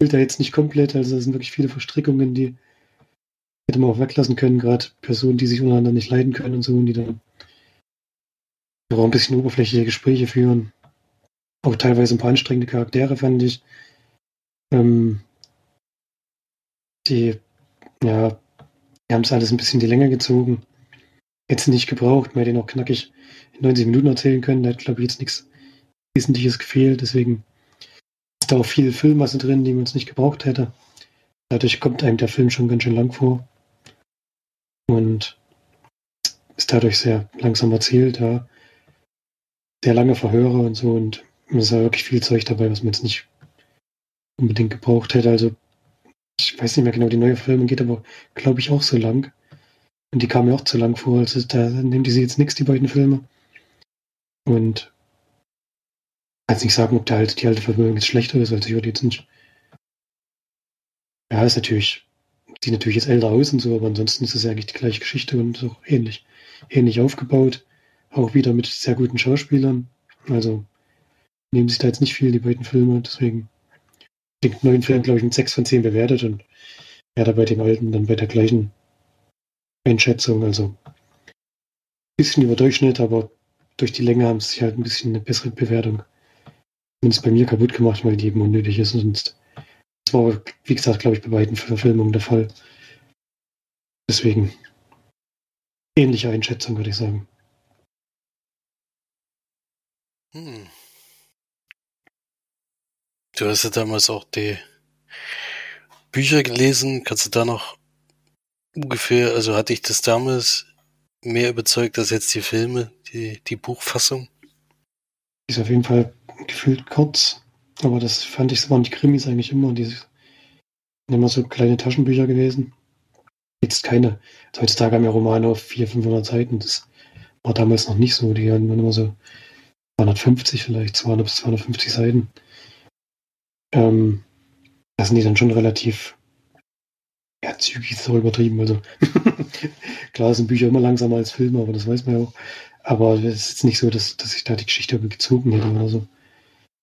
füllt er jetzt nicht komplett, also es sind wirklich viele Verstrickungen, die hätte man auch weglassen können, gerade Personen, die sich untereinander nicht leiden können und so, und die dann auch ein bisschen oberflächliche Gespräche führen. Auch teilweise ein paar anstrengende Charaktere, fand ich. Ähm, die, ja, die haben es alles ein bisschen die Länge gezogen. jetzt nicht gebraucht. Hätte ihn auch knackig in 90 Minuten erzählen können. Da hat, glaube ich, jetzt nichts Wesentliches gefehlt. Deswegen ist da auch viel Filmmasse drin, die man es nicht gebraucht hätte. Dadurch kommt einem der Film schon ganz schön lang vor. Und ist dadurch sehr langsam erzählt, ja. Sehr lange Verhöre und so und es ja wirklich viel Zeug dabei, was man jetzt nicht unbedingt gebraucht hätte. Also ich weiß nicht mehr genau, die neue Filme geht aber, glaube ich, auch so lang. Und die kam mir auch zu lang vor. Also da nehmen die sie jetzt nichts, die beiden Filme. Und kann jetzt nicht sagen, ob der alte, die alte Verfilmung jetzt schlechter ist, als ich würde jetzt nicht. Ja, ist natürlich, sieht natürlich jetzt älter aus und so, aber ansonsten ist es ja eigentlich die gleiche Geschichte und so ähnlich, ähnlich aufgebaut. Auch wieder mit sehr guten Schauspielern. Also nehmen sich da jetzt nicht viel, die beiden Filme, deswegen den neuen Film, glaube ich, mit 6 von 10 bewertet und ja, da bei den alten dann bei der gleichen Einschätzung. Also ein bisschen über Durchschnitt, aber durch die Länge haben sie sich halt ein bisschen eine bessere Bewertung zumindest bei mir kaputt gemacht, weil die eben unnötig ist. Und das war, wie gesagt, glaube ich, bei beiden Verfilmungen der Fall. Deswegen ähnliche Einschätzung, würde ich sagen. Hm. Du hast ja damals auch die Bücher gelesen. Kannst du da noch ungefähr, also hatte ich das damals mehr überzeugt als jetzt die Filme, die, die Buchfassung? Ist auf jeden Fall gefühlt kurz, aber das fand ich, waren die Krimis eigentlich immer, die sind immer so kleine Taschenbücher gewesen. Jetzt keine. Heutzutage haben ja Romane auf 400, 500 Seiten. Das war damals noch nicht so. Die hatten immer so 250 vielleicht, 200 bis 250 Seiten. Ähm, da sind die dann schon relativ ja, zügig so übertrieben. Also *laughs* klar sind Bücher immer langsamer als Filme, aber das weiß man ja auch. Aber es ist jetzt nicht so, dass, dass ich da die Geschichte gezogen hätte oder so.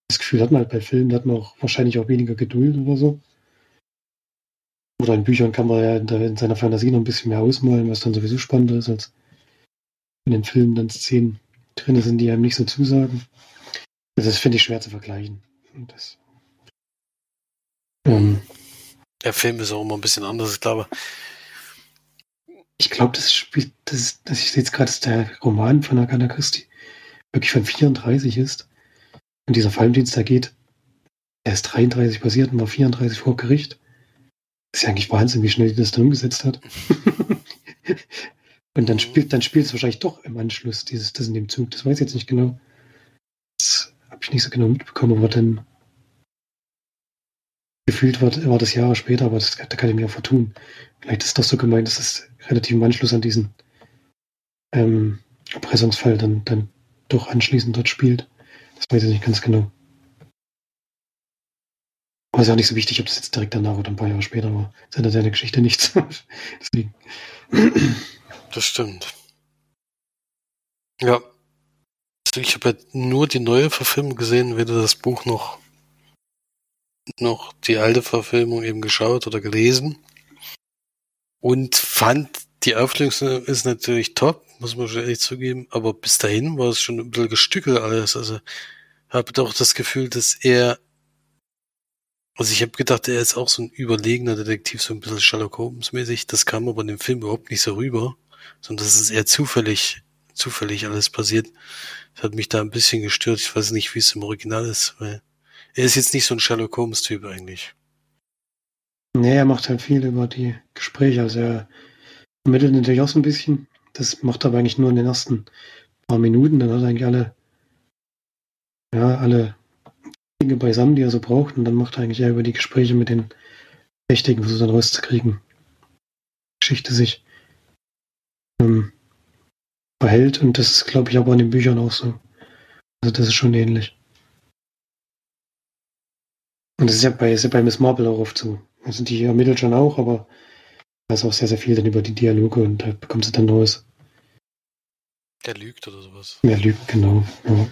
Das Gefühl hat man halt bei Filmen, da hat man auch wahrscheinlich auch weniger Geduld oder so. Oder in Büchern kann man ja in, seiner Fantasie noch ein bisschen mehr ausmalen, was dann sowieso spannender ist, als in den Filmen dann Szenen drin sind, die einem nicht so zusagen. Also das finde ich schwer zu vergleichen. Das, ähm, der Film ist auch immer ein bisschen anders, ich glaube. Ich glaube, das spielt, das, das ich sehe jetzt gerade, dass der Roman von Agatha Christie wirklich von 34 ist. Und dieser Fallendienst, der geht, er ist 33 passiert und war 34 vor Gericht. Das ist ja eigentlich Wahnsinn, wie schnell die das da umgesetzt hat. *laughs* und dann spielt, dann spielt es wahrscheinlich doch im Anschluss, dieses, das in dem Zug. Das weiß ich jetzt nicht genau. Das habe ich nicht so genau mitbekommen, aber dann gefühlt war, war das Jahre später, aber das, da kann ich mir auch vertun. Vielleicht ist das so gemeint, dass es relativ im Anschluss an diesen ähm, Erpressungsfall dann, dann doch anschließend dort spielt. Das weiß ich nicht ganz genau. Aber ist auch nicht so wichtig, ob das jetzt direkt danach oder ein paar Jahre später war. Das ändert ja der Geschichte nichts. *laughs* Deswegen. Das stimmt. Ja. Also ich habe ja nur die neue Verfilmung gesehen, weder das Buch noch, noch die alte Verfilmung eben geschaut oder gelesen. Und fand, die Auflösung ist natürlich top, muss man schon ehrlich zugeben, aber bis dahin war es schon ein bisschen gestückelt alles. Also habe doch das Gefühl, dass er, also ich habe gedacht, er ist auch so ein überlegener Detektiv, so ein bisschen Sherlock Holmes mäßig. Das kam aber in dem Film überhaupt nicht so rüber, sondern das ist eher zufällig, zufällig alles passiert. Das hat mich da ein bisschen gestört. Ich weiß nicht, wie es im Original ist, weil er ist jetzt nicht so ein Sherlock Holmes Typ eigentlich. Nee, er macht halt viel über die Gespräche. Also er ermittelt natürlich auch so ein bisschen. Das macht er aber eigentlich nur in den ersten paar Minuten. Dann hat er eigentlich alle ja, alle Dinge beisammen, die er so braucht. Und dann macht er eigentlich eher über die Gespräche mit den Verdächtigen versucht dann rauszukriegen. Geschichte sich ähm, verhält. Und das ist, glaube ich, aber in den Büchern auch so. Also das ist schon ähnlich. Und das ist ja bei, ist ja bei Miss Marple auch oft so. Also die ermittelt schon auch, aber ist auch sehr, sehr viel dann über die Dialoge und da bekommt sie dann Neues. Der lügt oder sowas. Er lügt, genau. Ja.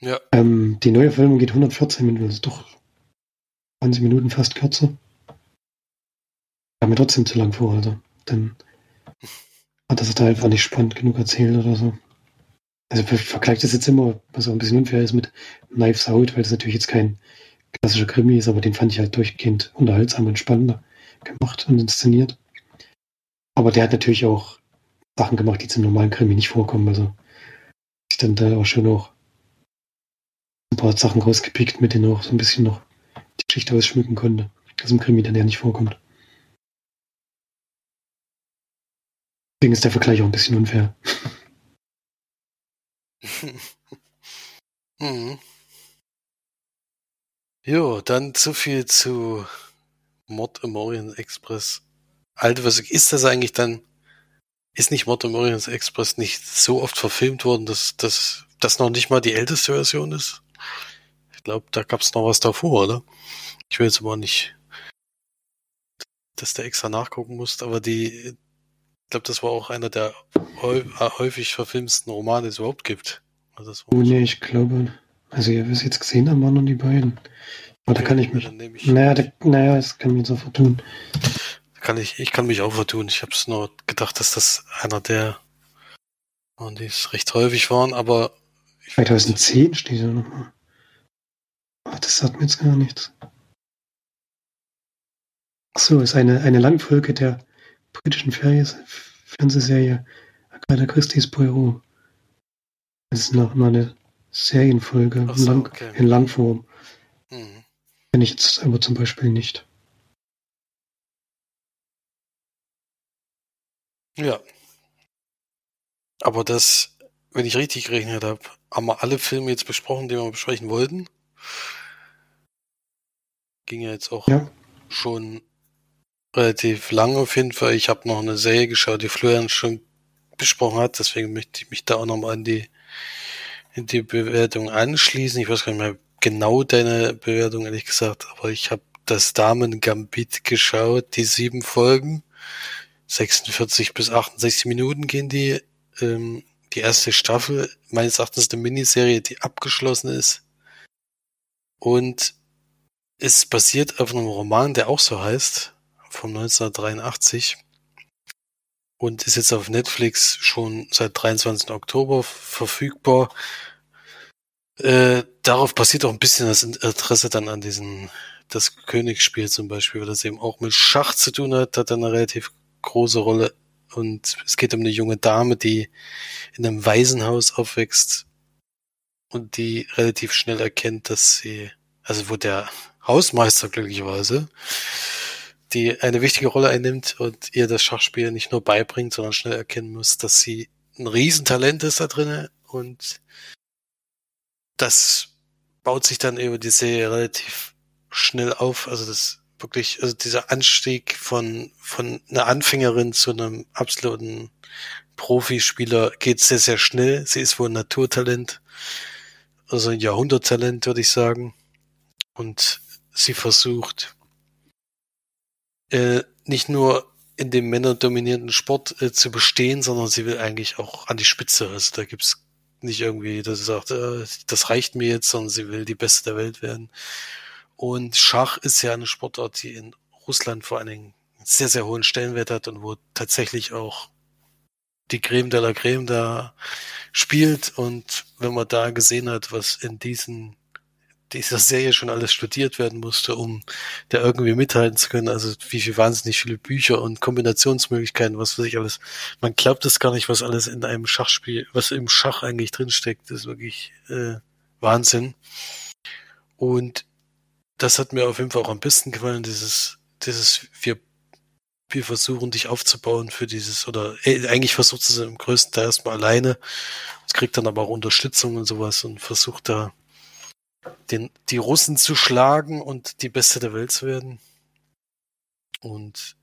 Ja. Ähm, die neue Filmung geht 114 Minuten, das ist doch 20 Minuten fast kürzer. Kam mir trotzdem zu lang vor, also. Dann hat das da einfach nicht spannend genug erzählt oder so. Also ich vergleiche das jetzt immer, was auch ein bisschen unfair ist mit Knives Out, weil das natürlich jetzt kein klassischer Krimi ist, aber den fand ich halt durchgehend unterhaltsam und spannender gemacht und inszeniert. Aber der hat natürlich auch Sachen gemacht, die zum normalen Krimi nicht vorkommen. Also ich dann da auch schon auch ein paar Sachen rausgepickt, mit denen auch so ein bisschen noch die Geschichte ausschmücken konnte. Das im Krimi dann ja nicht vorkommt. Deswegen ist der Vergleich auch ein bisschen unfair. *laughs* mhm. Jo, dann zu viel zu Mord im Orient Express. Alter, was ist das eigentlich dann? Ist nicht Mord im Orient Express nicht so oft verfilmt worden, dass das dass noch nicht mal die älteste Version ist? Ich glaube, da gab es noch was davor, oder? Ich will jetzt aber nicht, dass der extra nachgucken muss, aber die, ich glaube, das war auch einer der häufig verfilmsten Romane, die es überhaupt gibt. Also oh nee, ich glaube, also wir es jetzt gesehen haben, waren nur die beiden. Aber okay, da kann ich mich. Ich naja, da, naja, das kann mich so vertun. Kann ich, ich kann mich auch vertun. Ich habe es nur gedacht, dass das einer der und die es recht häufig waren, aber 2010 steht da nochmal. Oh, das sagt mir jetzt gar nichts. Achso, ist eine, eine Langfolge der britischen Fernsehserie Agatha Christie's Poirot. Das ist noch mal eine Serienfolge so, Lang okay. in Langform. Kenne ich jetzt aber zum Beispiel nicht. Ja. Aber das, wenn ich richtig gerechnet habe, haben wir alle Filme jetzt besprochen, die wir besprechen wollten. Ging ja jetzt auch ja. schon relativ lange auf jeden Fall. Ich habe noch eine Serie geschaut, die Florian schon besprochen hat, deswegen möchte ich mich da auch nochmal an die, in die Bewertung anschließen. Ich weiß gar nicht mehr genau deine Bewertung, ehrlich gesagt, aber ich habe das Damen Gambit geschaut, die sieben Folgen. 46 bis 68 Minuten gehen die. Ähm, die erste Staffel, meines Erachtens eine Miniserie, die abgeschlossen ist. Und es basiert auf einem Roman, der auch so heißt, von 1983. Und ist jetzt auf Netflix schon seit 23. Oktober verfügbar. Äh, darauf basiert auch ein bisschen das Interesse dann an diesen, das Königsspiel zum Beispiel, weil das eben auch mit Schach zu tun hat, hat eine relativ große Rolle. Und es geht um eine junge Dame, die in einem Waisenhaus aufwächst und die relativ schnell erkennt, dass sie, also wo der Hausmeister glücklicherweise, die eine wichtige Rolle einnimmt und ihr das Schachspiel nicht nur beibringt, sondern schnell erkennen muss, dass sie ein Riesentalent ist da drinnen und das baut sich dann über die Serie relativ schnell auf. Also das wirklich, also dieser Anstieg von, von einer Anfängerin zu einem absoluten Profispieler geht sehr, sehr schnell. Sie ist wohl ein Naturtalent, also ein Jahrhunderttalent, würde ich sagen. Und sie versucht, äh, nicht nur in dem männerdominierten Sport äh, zu bestehen, sondern sie will eigentlich auch an die Spitze. Also da gibt's nicht irgendwie, dass sie sagt, äh, das reicht mir jetzt, sondern sie will die Beste der Welt werden. Und Schach ist ja eine Sportart, die in Russland vor allen Dingen sehr, sehr hohen Stellenwert hat und wo tatsächlich auch die Creme de la Creme da spielt. Und wenn man da gesehen hat, was in diesen dieser Serie schon alles studiert werden musste, um da irgendwie mithalten zu können. Also wie viel wahnsinnig viele Bücher und Kombinationsmöglichkeiten, was weiß ich alles. Man glaubt es gar nicht, was alles in einem Schachspiel, was im Schach eigentlich drinsteckt. Das ist wirklich äh, Wahnsinn. Und das hat mir auf jeden Fall auch am besten gefallen, dieses, dieses, wir, wir versuchen dich aufzubauen für dieses, oder äh, eigentlich versucht es im größten Teil erstmal alleine, es kriegt dann aber auch Unterstützung und sowas und versucht da den, die Russen zu schlagen und die Beste der Welt zu werden. Und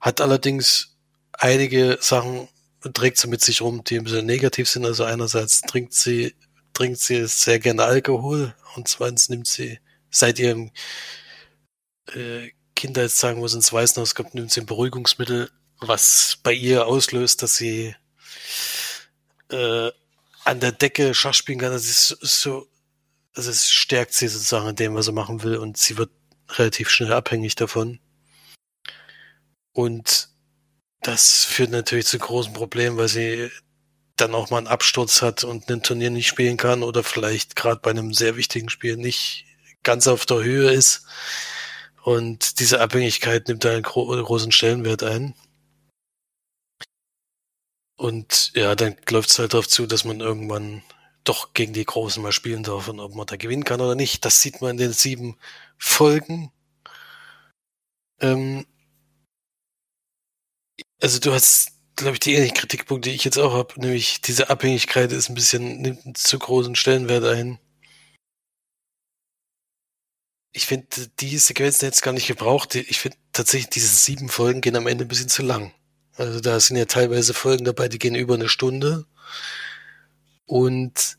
hat allerdings einige Sachen, trägt sie mit sich rum, die ein bisschen negativ sind. Also einerseits trinkt sie, trinkt sie sehr gerne Alkohol und zweitens nimmt sie seit ihrem äh, Kindheitstagen, wo sie ins Waisenhaus kommt, nimmt sie ein Beruhigungsmittel, was bei ihr auslöst, dass sie äh, an der Decke Schach spielen kann. Das ist so, also es stärkt sie sozusagen in dem, was sie machen will und sie wird relativ schnell abhängig davon. Und das führt natürlich zu großen Problemen, weil sie dann auch mal einen Absturz hat und ein Turnier nicht spielen kann oder vielleicht gerade bei einem sehr wichtigen Spiel nicht ganz auf der Höhe ist. Und diese Abhängigkeit nimmt einen gro großen Stellenwert ein. Und ja, dann läuft es halt darauf zu, dass man irgendwann doch gegen die Großen mal spielen darf und ob man da gewinnen kann oder nicht. Das sieht man in den sieben Folgen. Ähm, also du hast, glaube ich, die ähnlichen Kritikpunkte, die ich jetzt auch habe, nämlich diese Abhängigkeit ist ein bisschen, nimmt einen zu großen Stellenwert ein. Ich finde, die Sequenzen jetzt gar nicht gebraucht. Ich finde tatsächlich, diese sieben Folgen gehen am Ende ein bisschen zu lang. Also da sind ja teilweise Folgen dabei, die gehen über eine Stunde. Und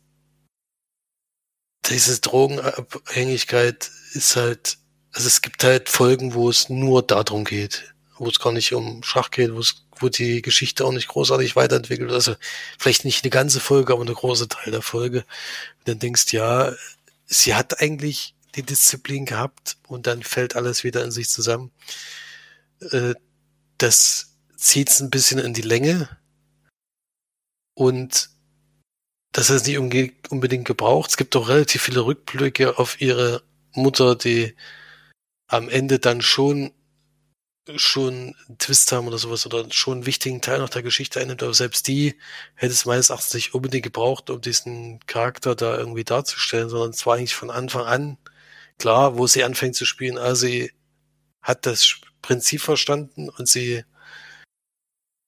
diese Drogenabhängigkeit ist halt, also es gibt halt Folgen, wo es nur darum geht, wo es gar nicht um Schach geht, wo es, wo die Geschichte auch nicht großartig weiterentwickelt. Also vielleicht nicht eine ganze Folge, aber eine große Teil der Folge. Und dann denkst ja, sie hat eigentlich die Disziplin gehabt und dann fällt alles wieder in sich zusammen. Äh, das zieht es ein bisschen in die Länge und das ist nicht unbedingt gebraucht. Es gibt auch relativ viele Rückblicke auf ihre Mutter, die am Ende dann schon schon einen Twist haben oder sowas oder schon einen wichtigen Teil noch der Geschichte einnimmt, aber selbst die hätte es meines Erachtens nicht unbedingt gebraucht, um diesen Charakter da irgendwie darzustellen, sondern es war eigentlich von Anfang an klar, wo sie anfängt zu spielen. Also sie hat das Prinzip verstanden und sie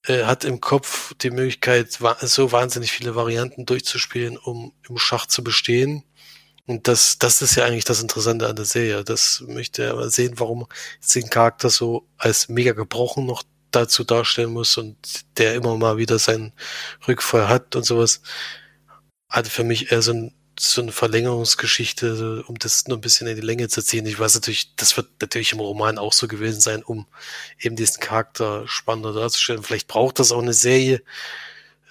äh, hat im Kopf die Möglichkeit, so wahnsinnig viele Varianten durchzuspielen, um im Schach zu bestehen. Und das, das ist ja eigentlich das Interessante an der Serie. Das möchte er mal sehen, warum den Charakter so als mega gebrochen noch dazu darstellen muss und der immer mal wieder seinen Rückfall hat und sowas. Hatte für mich eher so ein so eine Verlängerungsgeschichte, um das nur ein bisschen in die Länge zu ziehen. Ich weiß natürlich, das wird natürlich im Roman auch so gewesen sein, um eben diesen Charakter spannender darzustellen. Vielleicht braucht das auch eine Serie,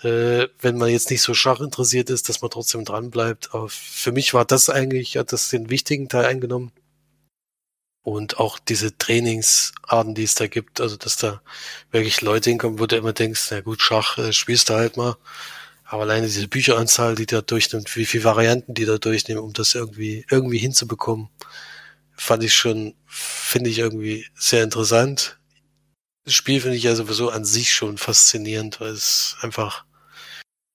äh, wenn man jetzt nicht so schach interessiert ist, dass man trotzdem dran bleibt. Aber für mich war das eigentlich, hat das den wichtigen Teil eingenommen. Und auch diese Trainingsarten, die es da gibt, also dass da wirklich Leute hinkommen, wo du immer denkst, na gut, Schach äh, spielst du halt mal. Aber alleine diese Bücheranzahl, die da durchnimmt, wie viele Varianten die da durchnehmen, um das irgendwie, irgendwie hinzubekommen, fand ich schon, finde ich irgendwie sehr interessant. Das Spiel finde ich ja sowieso an sich schon faszinierend, weil es einfach,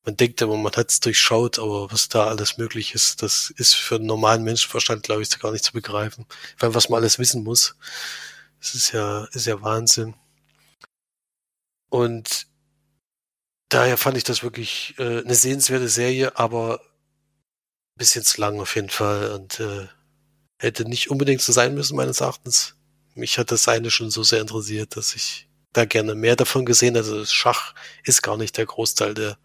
man denkt immer, man hat es durchschaut, aber was da alles möglich ist, das ist für einen normalen Menschenverstand, glaube ich, gar nicht zu begreifen. Weil was man alles wissen muss, das ist ja, ist ja Wahnsinn. Und daher fand ich das wirklich äh, eine sehenswerte Serie, aber ein bisschen zu lang auf jeden Fall und äh, hätte nicht unbedingt so sein müssen, meines Erachtens. Mich hat das eine schon so sehr interessiert, dass ich da gerne mehr davon gesehen hätte. Also Schach ist gar nicht der Großteil der,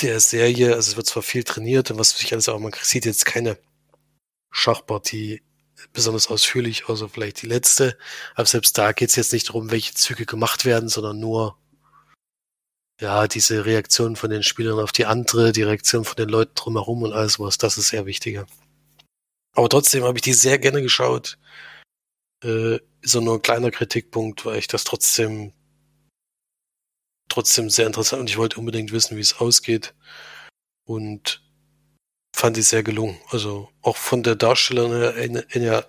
der Serie. Also es wird zwar viel trainiert und was sich alles auch, man sieht jetzt keine Schachpartie besonders ausführlich, außer vielleicht die letzte. Aber selbst da geht es jetzt nicht darum, welche Züge gemacht werden, sondern nur, ja, diese Reaktion von den Spielern auf die andere, die Reaktion von den Leuten drumherum und alles was, das ist sehr wichtiger. Aber trotzdem habe ich die sehr gerne geschaut. Äh, so nur ein kleiner Kritikpunkt, weil ich das trotzdem trotzdem sehr interessant und ich wollte unbedingt wissen, wie es ausgeht und fand ich sehr gelungen. Also auch von der Darstellerin Enya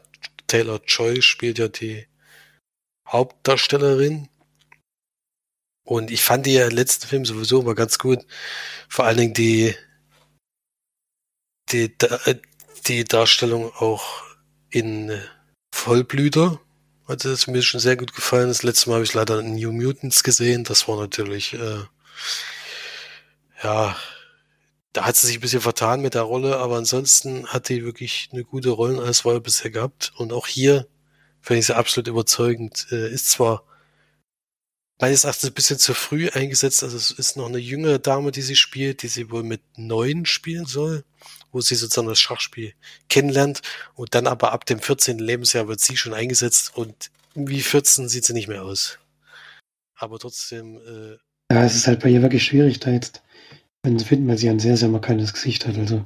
Taylor Joy spielt ja die Hauptdarstellerin und ich fand die ja letzten Film sowieso immer ganz gut. Vor allen Dingen die, die, die Darstellung auch in Vollblüter. Hatte das mir schon sehr gut gefallen. Das letzte Mal habe ich leider New Mutants gesehen. Das war natürlich, äh, ja, da hat sie sich ein bisschen vertan mit der Rolle, aber ansonsten hat die wirklich eine gute Rollenauswahl bisher gehabt. Und auch hier finde ich sie absolut überzeugend. Äh, ist zwar meines Erachtens ein bisschen zu früh eingesetzt. Also es ist noch eine jüngere Dame, die sie spielt, die sie wohl mit neun spielen soll, wo sie sozusagen das Schachspiel kennenlernt. Und dann aber ab dem 14. Lebensjahr wird sie schon eingesetzt und wie 14 sieht sie nicht mehr aus. Aber trotzdem. Äh, ja, es ist halt bei ihr wirklich schwierig, da jetzt wenn zu finden, weil sie ein sehr, sehr markantes Gesicht hat. Also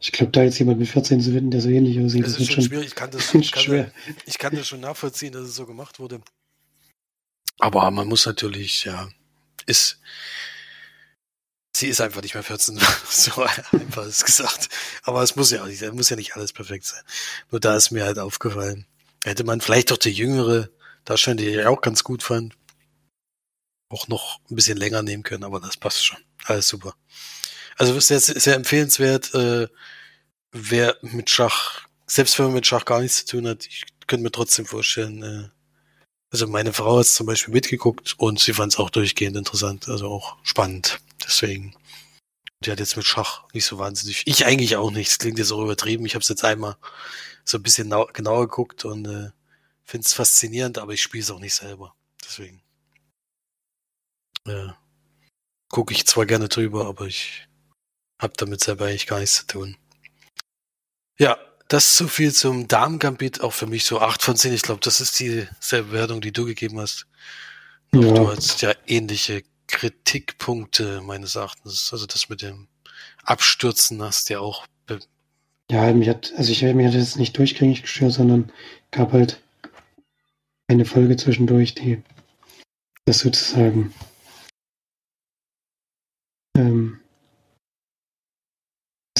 ich glaube, da jetzt jemand mit 14 zu finden, der so ähnlich aussieht, das, das ist schon schwierig. Ich kann das, *laughs* ich kann, schwer. ich kann das schon nachvollziehen, dass es so gemacht wurde. Aber man muss natürlich, ja, ist, sie ist einfach nicht mehr 14, *laughs* so einfach ist gesagt. Aber es muss ja auch nicht, muss ja nicht alles perfekt sein. Nur da ist mir halt aufgefallen. Hätte man vielleicht doch die jüngere Darstellerin, die ich auch ganz gut fand, auch noch ein bisschen länger nehmen können, aber das passt schon. Alles super. Also ist sehr, sehr empfehlenswert, äh, wer mit Schach, selbst wenn man mit Schach gar nichts zu tun hat, ich könnte mir trotzdem vorstellen, äh, also meine Frau hat es zum Beispiel mitgeguckt und sie fand es auch durchgehend interessant, also auch spannend. Deswegen. Die hat jetzt mit Schach nicht so wahnsinnig. Ich eigentlich auch nicht. Das klingt jetzt auch übertrieben. Ich habe es jetzt einmal so ein bisschen genauer geguckt und äh, finde es faszinierend, aber ich spiele es auch nicht selber. Deswegen. Äh, gucke ich zwar gerne drüber, aber ich habe damit selber eigentlich gar nichts zu tun. Ja, das so viel zum Damengambit, auch für mich so 8 von 10. Ich glaube, das ist dieselbe Wertung, die du gegeben hast. Ja. Du hast ja ähnliche Kritikpunkte meines Erachtens. Also das mit dem Abstürzen hast du ja auch. Ja, mich hat, also ich mich hat das nicht durchgängig gestört, sondern gab halt eine Folge zwischendurch, die das sozusagen ähm,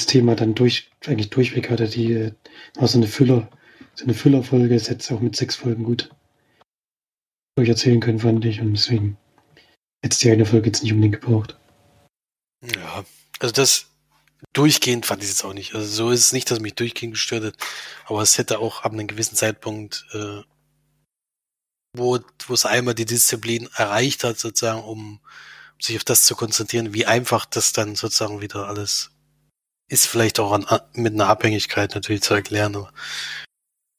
Thema dann durch, eigentlich durchweg hatte, die äh, war so eine Füller, so eine Füllerfolge, das hätte auch mit sechs Folgen gut durcherzählen können, fand ich. Und deswegen es die eine Folge jetzt nicht unbedingt gebraucht. Ja, also das durchgehend fand ich jetzt auch nicht. Also so ist es nicht, dass mich durchgehend gestört hat, aber es hätte auch ab einem gewissen Zeitpunkt, äh, wo, wo es einmal die Disziplin erreicht hat, sozusagen, um sich auf das zu konzentrieren, wie einfach das dann sozusagen wieder alles ist vielleicht auch an, mit einer Abhängigkeit natürlich zu erklären, aber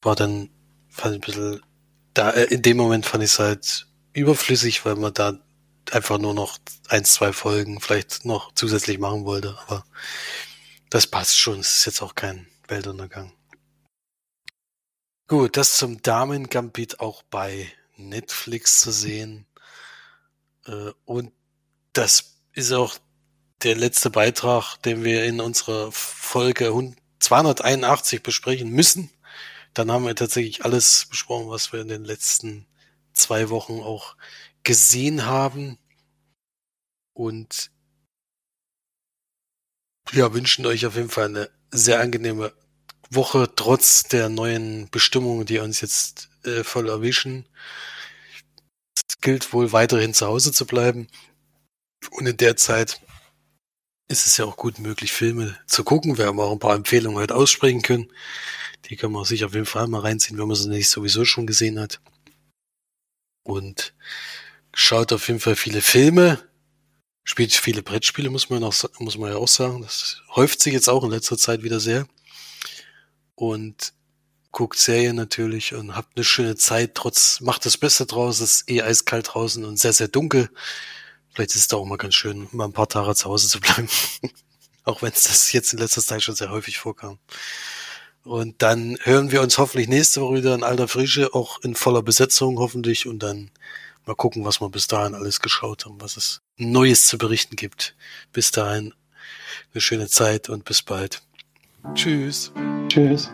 war dann fand ich ein bisschen, da, äh, in dem Moment fand ich es halt überflüssig, weil man da einfach nur noch ein, zwei Folgen vielleicht noch zusätzlich machen wollte, aber das passt schon, es ist jetzt auch kein Weltuntergang. Gut, das zum Damen-Gambit auch bei Netflix zu sehen. Äh, und das ist auch der letzte Beitrag, den wir in unserer Folge 281 besprechen müssen. Dann haben wir tatsächlich alles besprochen, was wir in den letzten zwei Wochen auch gesehen haben. Und ja, wünschen euch auf jeden Fall eine sehr angenehme Woche, trotz der neuen Bestimmungen, die uns jetzt äh, voll erwischen. Es gilt wohl weiterhin zu Hause zu bleiben. Und in der Zeit ist es ja auch gut möglich, Filme zu gucken. Wir haben auch ein paar Empfehlungen heute aussprechen können. Die kann man sich auf jeden Fall mal reinziehen, wenn man sie nicht sowieso schon gesehen hat. Und schaut auf jeden Fall viele Filme, spielt viele Brettspiele, muss man, auch, muss man ja auch sagen. Das häuft sich jetzt auch in letzter Zeit wieder sehr. Und guckt Serien natürlich und habt eine schöne Zeit, trotz, macht das Beste draus, es ist eh eiskalt draußen und sehr, sehr dunkel. Vielleicht ist es da auch mal ganz schön, mal ein paar Tage zu Hause zu bleiben. *laughs* auch wenn es das jetzt in letzter Zeit schon sehr häufig vorkam. Und dann hören wir uns hoffentlich nächste Woche wieder in alter Frische, auch in voller Besetzung hoffentlich. Und dann mal gucken, was wir bis dahin alles geschaut haben, was es Neues zu berichten gibt. Bis dahin eine schöne Zeit und bis bald. Tschüss. Tschüss.